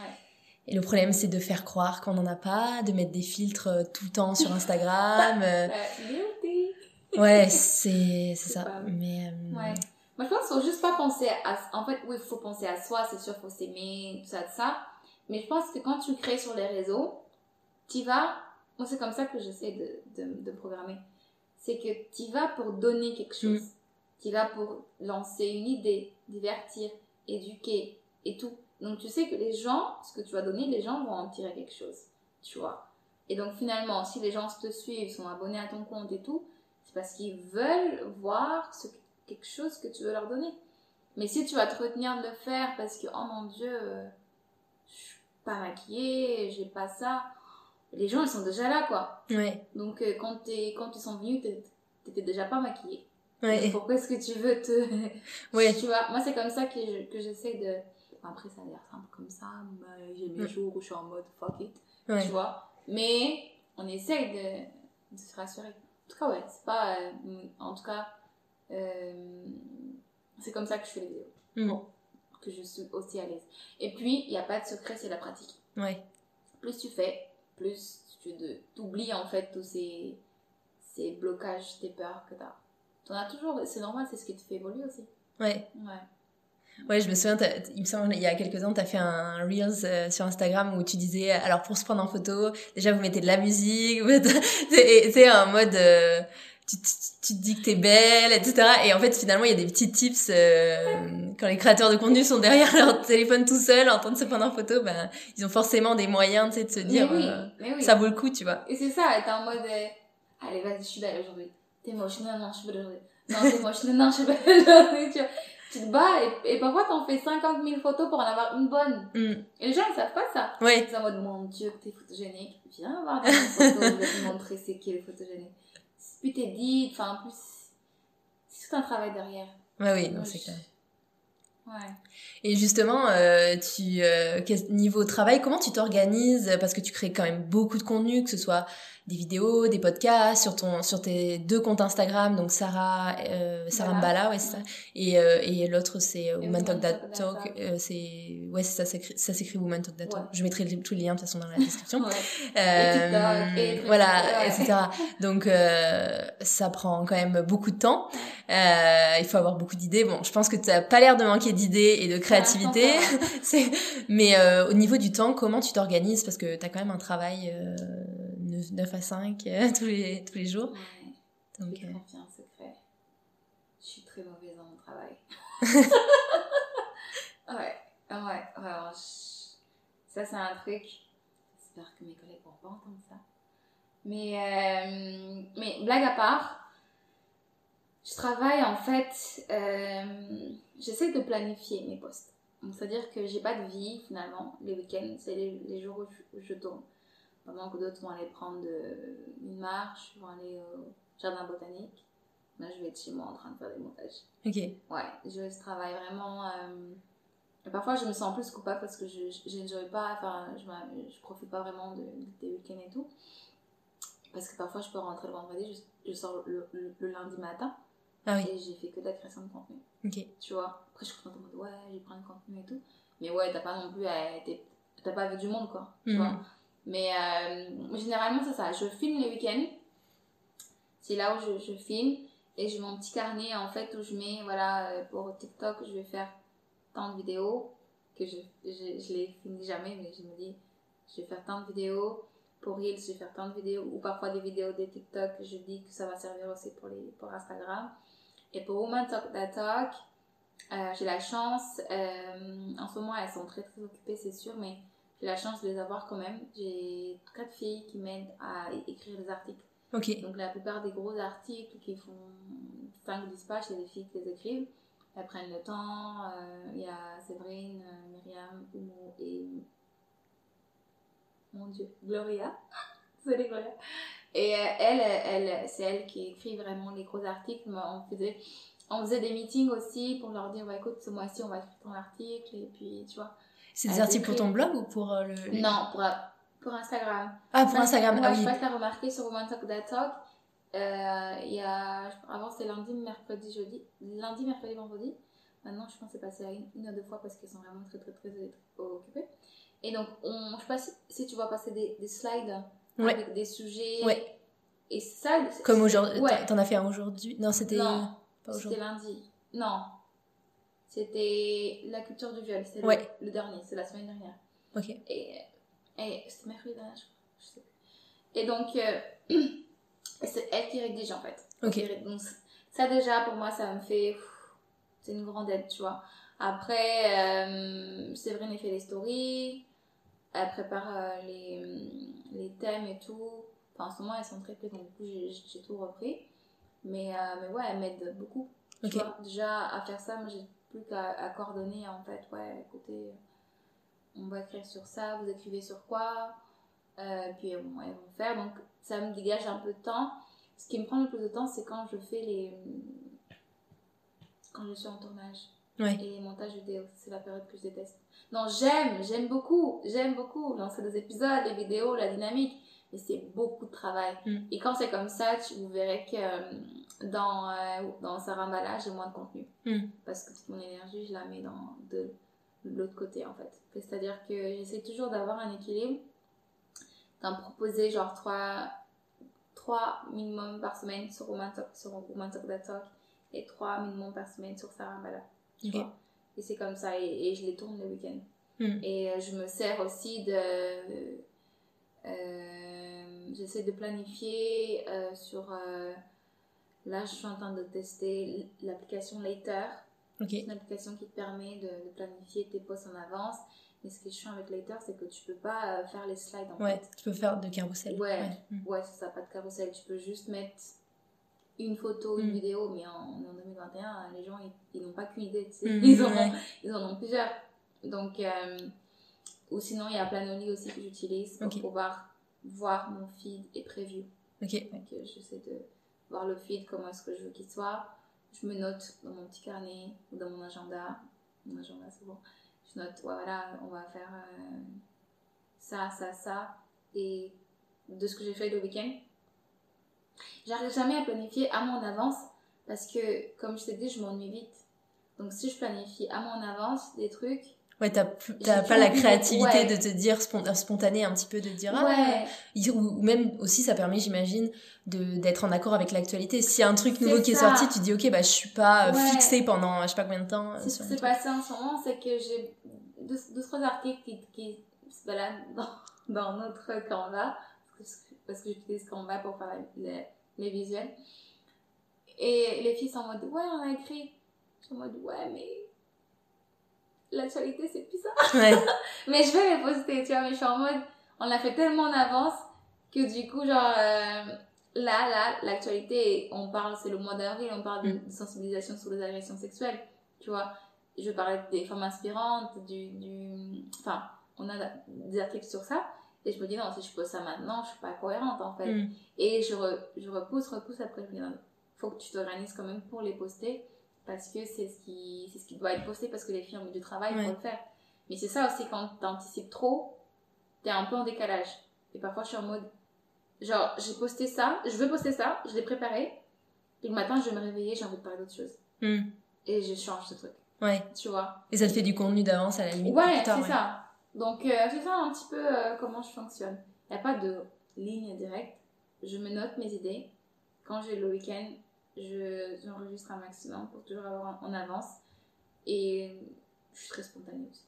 Et le problème, c'est de faire croire qu'on n'en a pas, de mettre des filtres euh, tout le temps sur Instagram. Euh. ouais, c'est ça. Mais, euh, ouais. Moi, je pense qu'il faut juste pas penser à... En fait, oui, il faut penser à soi, c'est sûr, il faut s'aimer, tout ça, tout ça. Mais je pense que quand tu crées sur les réseaux, tu vas... Moi, c'est comme ça que j'essaie de, de, de, programmer. C'est que tu vas pour donner quelque mm. Tu vas pour lancer une idée, divertir, éduquer et tout. Donc tu sais que les gens, ce que tu vas donner, les gens vont en tirer quelque chose, tu vois. Et donc finalement, si les gens te suivent, sont abonnés à ton compte et tout, c'est parce qu'ils veulent voir ce, quelque chose que tu veux leur donner. Mais si tu vas te retenir de le faire parce que, oh mon dieu, euh, je suis pas maquillée, j'ai pas ça, les gens ils sont déjà là quoi. Ouais. Donc euh, quand, es, quand ils sont venus, t'étais déjà pas maquillée. Ouais. pourquoi est-ce que tu veux te. ouais. tu vois, moi c'est comme ça que, que j'essaie de après, ça a l'air simple comme ça. J'ai mes jours où je suis en mode fuck it. Tu vois. Mais on essaye de, de, se rassurer. En tout cas, ouais, c'est pas. Euh, en tout cas, euh, c'est comme ça que je fais les vidéos. Mm. que je suis aussi à l'aise. Et puis, il n'y a pas de secret, c'est la pratique. Ouais. Plus tu fais, plus tu oublies en fait tous ces, ces blocages, tes peurs que tu as. Tu as toujours, c'est normal, c'est ce qui te fait évoluer aussi. Ouais. Ouais. Ouais, je me souviens, il me semble, il y a quelques ans, tu as fait un Reels euh, sur Instagram où tu disais, alors pour se prendre en photo, déjà vous mettez de la musique, c'est un mode, euh, tu, tu, te dis que t'es belle, etc. Et en fait, finalement, il y a des petits tips euh, quand les créateurs de contenu sont derrière leur téléphone tout seul en train de se prendre en photo, ben ils ont forcément des moyens, tu sais, de se dire, ça vaut le coup, tu vois. Et c'est ça, t'es en mode, allez, vas-y, je suis belle aujourd'hui. T'es moche, non, non, je suis aujourd'hui. Non, t'es moche, non, non, je suis belle aujourd'hui, tu vois tu te bats et, et parfois t'en fais 50 000 photos pour en avoir une bonne. Mm. Et les gens ils savent pas ça. Oui. Ils sont en mode mon dieu que t'es photogénique. Viens voir des photos, je vais te montrer c'est qui le photogénique. Puis t'es dit, enfin en plus, c'est tout un travail derrière. Ouais, oui, non, c'est clair. Ouais. Et justement, euh, tu euh, niveau travail, comment tu t'organises? Parce que tu crées quand même beaucoup de contenu, que ce soit des vidéos, des podcasts sur ton sur tes deux comptes Instagram, donc Sarah euh, Sarah Mbala, ouais c'est ça, et euh, et l'autre c'est Woman Talk That Talk, euh, c'est ouais ça ça s'écrit Woman Talk That Talk. Je mettrai tous les liens de toute façon dans la description. euh, voilà, etc. Donc euh, ça prend quand même beaucoup de temps. Euh, il faut avoir beaucoup d'idées. Bon, je pense que tu as pas l'air de manquer d'idées et de créativité. c'est mais au niveau du temps, comment tu t'organises? Parce que tu as quand même un travail 9 à 5 euh, tous, les, tous les jours. Ouais. Donc, je euh... secret. Je suis très mauvaise dans mon travail. ouais, ouais, vraiment. Ça, c'est un truc. J'espère que mes collègues vont pas entendre ça. Mais, euh... mais blague à part, je travaille en fait. Euh... J'essaie de planifier mes postes. C'est-à-dire que j'ai pas de vie finalement. Les week-ends, c'est les, les, jours où je, je tourne pendant que d'autres vont aller prendre une marche, vont aller au jardin botanique. Moi, je vais être chez moi en train de faire des montages. Ok. Ouais, je travaille vraiment. Euh, et parfois, je me sens plus coupable parce que je n'enjoye pas, enfin, je, je profite pas vraiment de, des week-ends et tout. Parce que parfois, je peux rentrer le vendredi, je, sors le, lundi matin. Ah oui. Et j'ai fait que de la création de contenu. Ok. Tu vois, après, je suis contente de ouais, j'ai pris le contenu et tout. Mais ouais, t'as pas non plus à. T'as pas vu du monde, quoi. Tu mhm. vois? Mais euh, généralement, c'est ça. Je filme les week-ends. C'est là où je, filme. Et j'ai mon petit carnet, en fait, où je mets, voilà, euh, pour TikTok, je vais faire tant de vidéos. Que je, je, je les finis jamais, mais je me dis, je vais faire tant de vidéos. Pour Reels, je vais faire tant de vidéos. Ou parfois des vidéos de TikTok, je dis que ça va servir aussi pour, les, pour Instagram. Et pour Woman Talk That Talk, euh, j'ai la chance. En ce moment, elles sont très très occupées, c'est sûr, mais j'ai la chance de les avoir quand même. J'ai quatre filles qui m'aident à écrire les articles. Donc la plupart des gros articles qui font 5-10 pages, c'est des filles qui les écrivent. Elles prennent le temps. euh, Il y a Séverine, euh, Myriam, Oumo et... Mon Dieu, Gloria. c'est les Gloria. Et euh, elle, elle, c'est elle qui écrit vraiment les gros articles. Mais on faisait, on faisait des meetings aussi pour leur dire, ouais, écoute, ce mois-ci, on va écrire ton article. Et puis, tu vois. C'est des articles pour ton blog ou pour euh, le... Non, pour, pour Instagram. Ah, pour Instagram. Ah je oui. sais pas si t'as remarqué sur Woman Talk That Talk. euh, il y a, avant c'était lundi, mercredi, jeudi. Lundi, mercredi, vendredi. Maintenant, je pense que c'est passé à une, une ou deux fois parce qu'ils sont vraiment très, très, très, très occupés. Et donc, on, je sais pas si, si tu vois passer des, des slides Ouais. avec des sujets. Ouais. Et ça, Comme aujourd'hui. Ouais. T'en as fait un aujourd'hui? Non, c'était Non, c'était lundi. Non. C'était la culture du viol. C'était le- Ouais. le, dernier, c'est la semaine dernière. Ok. Et, et c'était mercredi dernier, je crois. Je sais plus. Et donc, euh, c'est elle qui rédige en fait. Ok. Donc, ça déjà, pour moi, ça me fait. C'est une grande aide, tu vois. Après, euh, Séverine, fait les stories. Elle prépare euh, les, les thèmes et tout. Enfin, en ce moment, elles sont très prises, donc du coup, j'ai tout repris. Mais, euh, mais ouais, elle m'aide beaucoup. Tu Ok. vois, déjà, à faire ça, moi, j'ai plus qu'à à coordonner, en fait. Ouais, écoutez, on va écrire sur ça, vous écrivez sur quoi euh, Puis, elles vont faire. Donc, ça me dégage un peu de temps. Ce qui me prend le plus de temps, c'est quand je fais les... Quand je suis en tournage Ouais. et les montages vidéo. C'est la période que je déteste. Non, j'aime, j'aime beaucoup, j'aime beaucoup lancer des épisodes, les vidéos, la dynamique, mais c'est beaucoup de travail. Mm. Et quand c'est comme ça, tu, vous verrez que euh, dans, euh, dans Sarambala, j'ai moins de contenu. Mm. Parce que toute mon énergie, je la mets dans de, de l'autre côté, en fait. C'est-à-dire que j'essaie toujours d'avoir un équilibre, d'en proposer genre trois, trois minimum par semaine sur Woman Talk, sur Woman Talk That Talk, et trois minimum par semaine sur Sarambala. Tu Ok. vois? Et c'est comme ça, et, et je les tourne le week-end. Hmm. Et euh, je me sers aussi de. euh, J'essaie de planifier euh, sur. euh, là, je suis en train de tester l'application Later. C'est une application qui te permet de, de planifier tes posts en avance. Mais ce qui est chiant avec Later, c'est que tu peux pas euh, faire les slides en Ouais, fait. tu peux faire de carrousel. Ouais. Ouais, c'est ça, pas de carrousel. Tu peux juste mettre une photo, une Mm. vidéo, mais en, en 2021, les gens, ils, ils n'ont pas qu'une idée, tu sais. Mm, Ils, en ouais. ont, ils en ont plusieurs. Donc, euh, ou sinon, il y a Planoly aussi que j'utilise pour Ok. pouvoir voir mon feed et preview. Ok. Donc, euh, j'essaie de voir le feed, comment est-ce que je veux qu'il soit. Je me note dans mon petit carnet ou dans mon agenda. Mon agenda, c'est bon. Je note, ouais, voilà, on va faire euh, ça, ça, ça. Et de ce que j'ai fait le week-end. J'arrive jamais à planifier à mon avance parce que, comme je t'ai dit, je m'ennuie vite. Donc, si je planifie à mon avance des trucs, Ouais, t'as pas la créativité ouais. de te dire spon- spontané un petit peu de dire ah, ouais, Ou même aussi, ça permet, j'imagine, de d'être en accord avec l'actualité. S'il y a un truc nouveau qui est sorti, tu dis, ok, bah, je suis pas euh, Ouais. fixée pendant je sais pas combien de temps. euh, Ce qui s'est passé en ce moment, c'est que j'ai deux, deux, trois articles qui, qui se baladent dans, dans notre Canva, parce que, parce que j'utilise Canva pour faire les, les visuels. Et les filles sont en mode, ouais, on a écrit. Je suis en mode, ouais, mais l'actualité, c'est plus ça. Ouais. Mais je vais les poster, tu vois, mais je suis en mode, on l'a fait tellement en avance que du coup, genre, euh, là, là, l'actualité, on parle, c'est le mois d'avril, on parle de, de sensibilisation sur les agressions sexuelles, tu vois. Je parlais des femmes inspirantes, du, du, enfin, on a des articles sur ça, et je me dis, non, si je pose ça maintenant, je suis pas cohérente, en fait. Mm. Et je, re- je repousse, repousse, après je me dis, non, faut que tu t'organises quand même pour les poster, parce que c'est ce qui, c'est ce qui doit être posté, parce que les filles ont mis du travail Ouais. pour le faire. Mais c'est ça aussi, quand t'anticipes trop, t'es un peu en décalage. Et parfois, je suis en mode, genre, j'ai posté ça, je veux poster ça, je l'ai préparé, puis le matin, je vais me réveiller, j'ai envie de parler d'autre chose. Mm. Et je change ce truc, Ouais. tu vois. Et ça te fait du contenu d'avance à la limite. Ouais, c'est ça. Donc, euh, c'est ça un petit peu euh, comment je fonctionne. Il n'y a pas de ligne directe. Je me note mes idées. Quand j'ai le week-end, je- j'enregistre un maximum pour toujours avoir en, avance. Et je suis très spontanée aussi.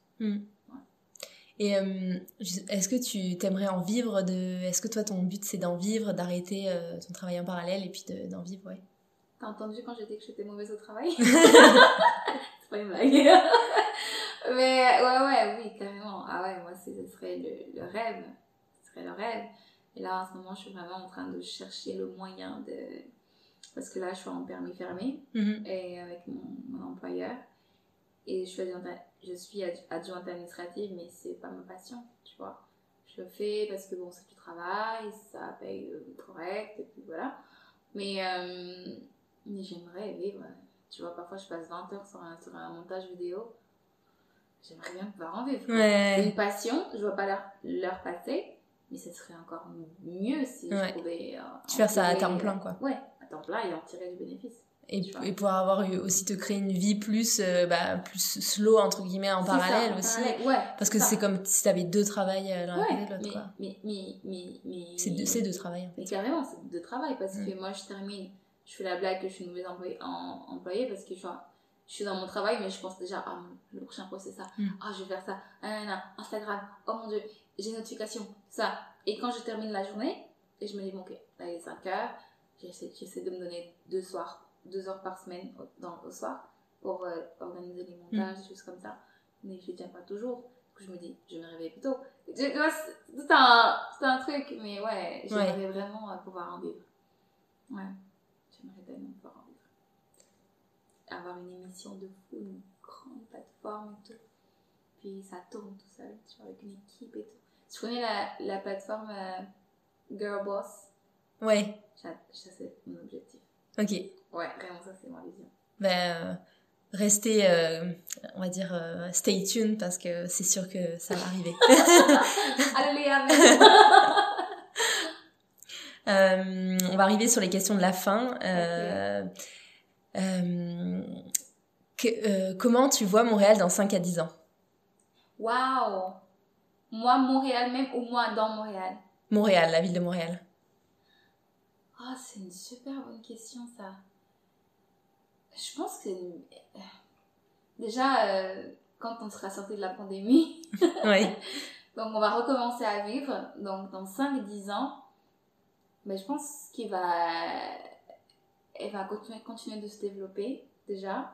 Et euh, je- est-ce que tu t'aimerais en vivre de Est-ce que toi ton but c'est d'en vivre, d'arrêter euh, ton travail en parallèle et puis de- d'en vivre, ouais? T'as entendu quand dit que j'étais mauvaise au travail? C'est pas une blague. Mais ouais, ouais, oui, carrément. Ah ouais, moi, ce serait le, le rêve. Ce serait le rêve. Et là, en ce moment, je suis vraiment en train de chercher le moyen de. Parce que là, je suis en permis fermé Mhm. et avec mon, mon employeur. Et je suis, adjointe, je suis ad- adjointe administrative, mais c'est pas ma passion, tu vois. Je le fais parce que bon, c'est du travail, ça paye euh, correct, et puis voilà. Mais, euh, mais j'aimerais vivre. Tu vois, parfois je passe 20 heures sur un, sur un montage vidéo. J'aimerais bien pouvoir en vivre. C'est une passion, je vois pas leur passer, mais ce serait encore mieux si Ouais. je pouvais. euh, Tu fais ça à temps plein, quoi. Ouais, à temps plein et en tirer du bénéfice. Et, Tu et pouvoir avoir aussi te créer une vie plus, euh, bah, plus slow, entre guillemets, en ça, parallèle en aussi. parallèle, Ouais. Parce que ça. c'est comme si t'avais deux travails euh, l'un côté Ouais, de l'autre, mais, quoi. mais, mais, mais, mais... C'est deux, c'est deux travails, en fait. carrément, c'est de travail parce Mm. que moi je termine, je fais la blague que je suis mauvaise employée, en, employée parce que je, vois, je suis dans mon travail mais je pense déjà, ah le prochain post c'est ça, Mm. ah je vais faire ça, ah, nan, Instagram, oh mon dieu, j'ai une notification, ça. Et quand je termine la journée, et je me dis, bon ok, là il est 5 heures, j'essaie, de me donner deux soirs, deux heures par semaine au, dans, au soir pour euh, organiser les montages, des choses comme ça. Mais je ne tiens pas toujours. Du coup, je me dis, je me réveiller plus tôt. C'est un, un truc, mais ouais, j'aimerais vraiment euh, pouvoir en vivre. Ouais, j'aimerais tellement pouvoir en vivre. Avoir une émission de fou, une grande plateforme et tout. Puis ça tourne tout seul, tu vois, avec une équipe et tout. Tu connais la, la plateforme euh, Girl Boss? Ouais, Ça, ça, c'est mon objectif. ok. Ouais, vraiment, ça, c'est ma vision. Ben, euh, restez, euh, on va dire, euh, stay tuned parce que c'est sûr que ça va arriver. Alléluia, Euh, on va arriver sur les questions de la fin. Euh, euh, que- euh, comment tu vois Montréal dans 5 à 10 ans? Waouh Moi, Montréal même ou moi dans Montréal Montréal, la ville de Montréal. Ah, c'est une super bonne question, ça. Je pense que. euh, Déjà, euh, quand on sera sorti de la pandémie, Oui. donc on va recommencer à vivre, donc dans 5-10 ans, mais je pense qu'il va. Elle va continuer, continuer de se développer, déjà.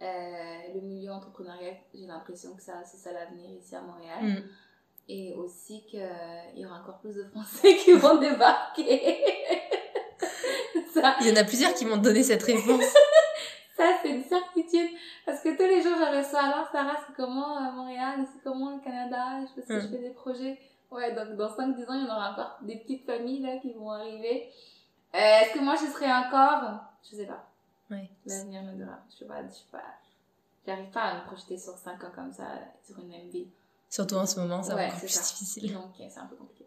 Euh, le milieu entrepreneurial, j'ai l'impression que ça, c'est ça l'avenir ici à Montréal. Mm. Et aussi qu'il y aura encore plus de Français qui vont débarquer. ça, Il y en a plusieurs qui m'ont donné cette réponse. ça c'est une certitude. Parce que tous les jours, j'avais ça. Alors, Sarah, c'est comment à Montréal C'est comment le Canada Parce que Mm. je fais des projets. Ouais, donc dans 5-10 ans, il y en aura encore des petites familles là qui vont arriver. Euh, Est-ce que moi, je serai encore? Je sais pas. Ouais. L'avenir me dira. Je sais pas. Je sais pas. J'arrive pas à me projeter sur 5 ans comme ça, sur une même ville. Surtout en ce moment, c'est Ouais, encore c'est plus ça. difficile. Donc, euh, c'est un peu compliqué.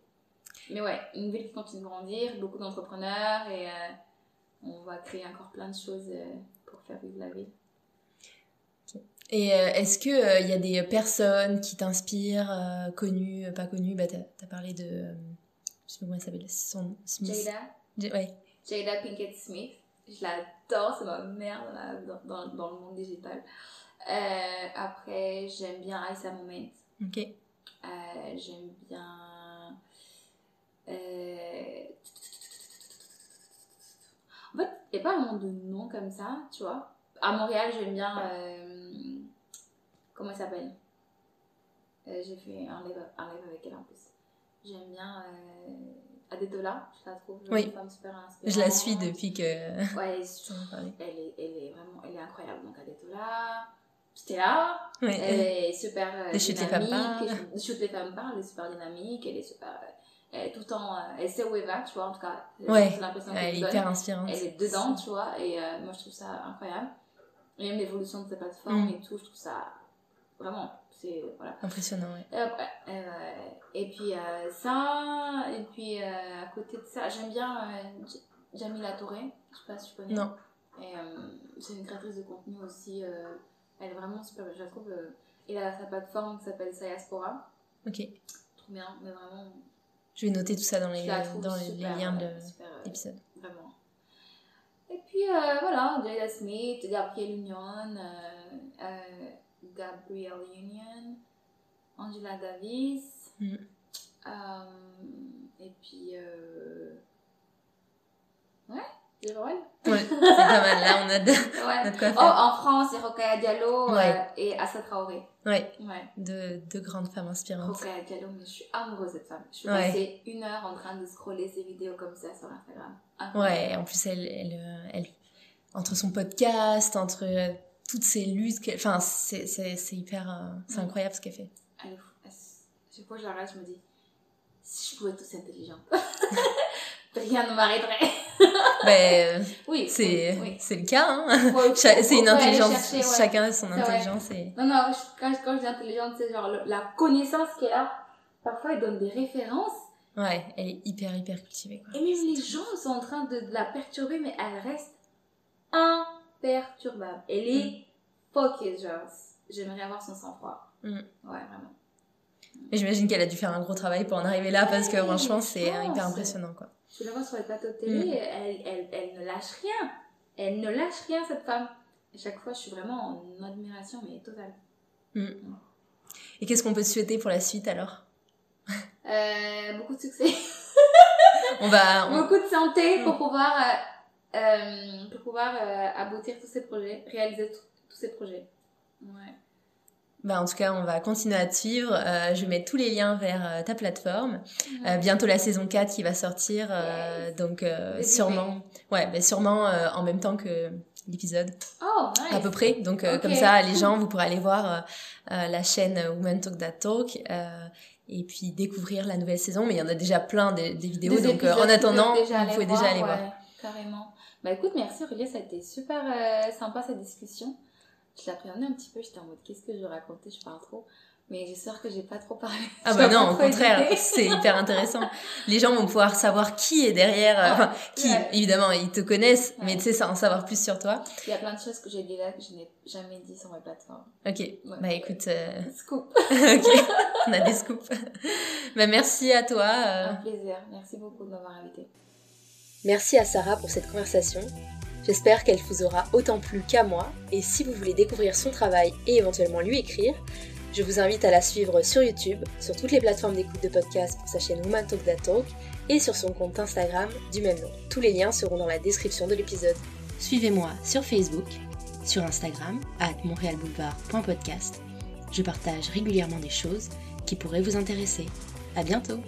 Mais ouais, une ville qui continue de grandir, beaucoup d'entrepreneurs et euh, on va créer encore plein de choses euh, pour faire vivre la ville. Et euh, est-ce que euh, il y a des personnes qui t'inspirent, euh, connues, pas connues? Bah, t'as as parlé de. euh, je sais pas comment elle s'appelle. Son Smith. Jada, J- Ouais. Jada Pinkett Smith, je l'adore, c'est ma mère dans, dans, dans, le monde digital. Après, j'aime bien Aïssa Moment. Ok. J'aime bien. Euh... En fait, il n'y a pas vraiment de nom comme ça, tu vois. À Montréal, j'aime bien. euh, Comment elle s'appelle? Euh, J'ai fait un live, un live avec elle en plus. J'aime bien euh... Adetola, je la trouve Oui. une femme super inspirante. Je la suis depuis que. Ouais, elle est, elle vraiment elle est incroyable. Donc Adetola, là. Ouais. Elle est super Les femmes dynamique. parlent. Les chutes les femmes parlent, elle est super dynamique, elle est super. Euh, Elle est tout le temps. euh, elle sait où elle va, tu vois, en tout cas. Ouais. C'est l'impression Elle qu'elle est hyper inspirante. Elle est dedans, tu vois, et euh, moi je trouve ça incroyable. Et même l'évolution de sa plateforme Mm. et tout, je trouve ça vraiment. C'est. Voilà. Impressionnant, ouais. Et, après, euh, et puis euh, ça, et puis euh, à côté de ça, j'aime bien euh, Jamila Touré, je sais pas si tu connais. Non. Et euh, c'est une créatrice de contenu aussi, euh, elle est vraiment super, je la trouve. euh, et elle a sa plateforme qui s'appelle Sayaspora, Ok. trop bien, mais vraiment, Je vais noter tout ça dans les, dans super, liens de euh, euh, l'épisode. Vraiment. Et puis euh, voilà, Jada Smith, Gabrielle Union, euh, euh, Gabrielle Union, Angela Davis. Mm. et puis. ouais, J'ai pas mal Ouais, c'est pas mal. Là, on a de, Ouais. quoi Oh, faire. en France, il y a Rokhaya Diallo euh, et Assa Traoré. Ouais, Ouais. deux, grandes femmes inspirantes. Rokhaya Diallo, mais je suis amoureuse de cette femme. Je suis passée une heure en train de scroller ses vidéos comme ça sur Instagram. Ouais, en plus, elle, elle, euh, elle, entre son podcast, entre euh, toutes ses luttes, enfin, c'est, c'est, c'est hyper, euh, c'est incroyable ce qu'elle fait. Elle est fou. Elle- Chaque fois que je la regarde, je me dis, si je pouvais être aussi intelligente, rien ne m'arrêterait. Ben, Oui, c'est, oui, c'est le cas, hein. C'est une intelligence, chercher, ouais. chacun a son intelligence et, Non, non, quand, quand je dis intelligente, c'est genre la connaissance qu'elle a. Parfois, elle donne des références. ouais, elle est hyper, hyper cultivée, quoi. Et même les gens sont en train de, de la perturber, mais elle reste imperturbable. Elle est focus, genre. J'aimerais avoir son sang-froid. Mm. Ouais, vraiment. Mais j'imagine qu'elle a dû faire un gros travail pour en arriver là parce que franchement, c'est hyper impressionnant, quoi. Tu la vois sur les plateaux de télé, Mm. elle, elle, elle ne lâche rien. Elle ne lâche rien, cette femme. Et chaque fois, je suis vraiment en admiration, mais totale. Et qu'est-ce qu'on peut te souhaiter pour la suite alors? Euh, beaucoup de succès. On va, on- beaucoup de santé pour Mm. pouvoir, euh, euh, pour pouvoir euh, aboutir tous ces projets, réaliser tous ces projets. Ouais. Bah, en tout cas, on va continuer à te suivre. Euh, je mettre tous les liens vers euh, ta plateforme. Euh, bientôt la saison 4 qui va sortir, euh, Yes. donc euh, sûrement, ouais, bah, sûrement euh, en même temps que l'épisode, Oh, nice. à peu près. Donc euh, Ok. comme ça, les gens, vous pourrez aller voir la chaîne Women Talk That Talk. euh, et puis découvrir la nouvelle saison, mais il y en a déjà plein des, des vidéos, Des donc euh, en attendant, vous pouvez déjà aller voir. Carrément. Bah écoute, merci Aurélie, ça a été super euh, sympa cette discussion. Je l'appréhendais un petit peu, j'étais en mode qu'est-ce que je vais raconter, je parle trop. Mais j'espère que j'ai pas trop parlé. Ah bah non, au contraire, c'est hyper intéressant. Les gens vont pouvoir savoir qui est derrière, enfin, qui, ouais. évidemment, ils te connaissent, mais tu sais, ça en savoir plus sur toi. Il y a plein de choses que j'ai dit là que je n'ai jamais dit sur mes plateformes. Ok, bah écoute, euh, Scoop. ok, on a des scoops. bah merci à toi. euh. Un plaisir. Merci beaucoup de m'avoir invité. Merci à Sarah pour cette conversation. J'espère qu'elle vous aura autant plu qu'à moi, et si vous voulez découvrir son travail et éventuellement lui écrire, je vous invite à la suivre sur YouTube, sur toutes les plateformes d'écoute de podcast pour sa chaîne Woman Talk Talk, et sur son compte Instagram du même nom. Tous les liens seront dans la description de l'épisode. Suivez-moi sur Facebook, sur Instagram, at montrealboulevard.podcast. Je partage régulièrement des choses qui pourraient vous intéresser. À bientôt!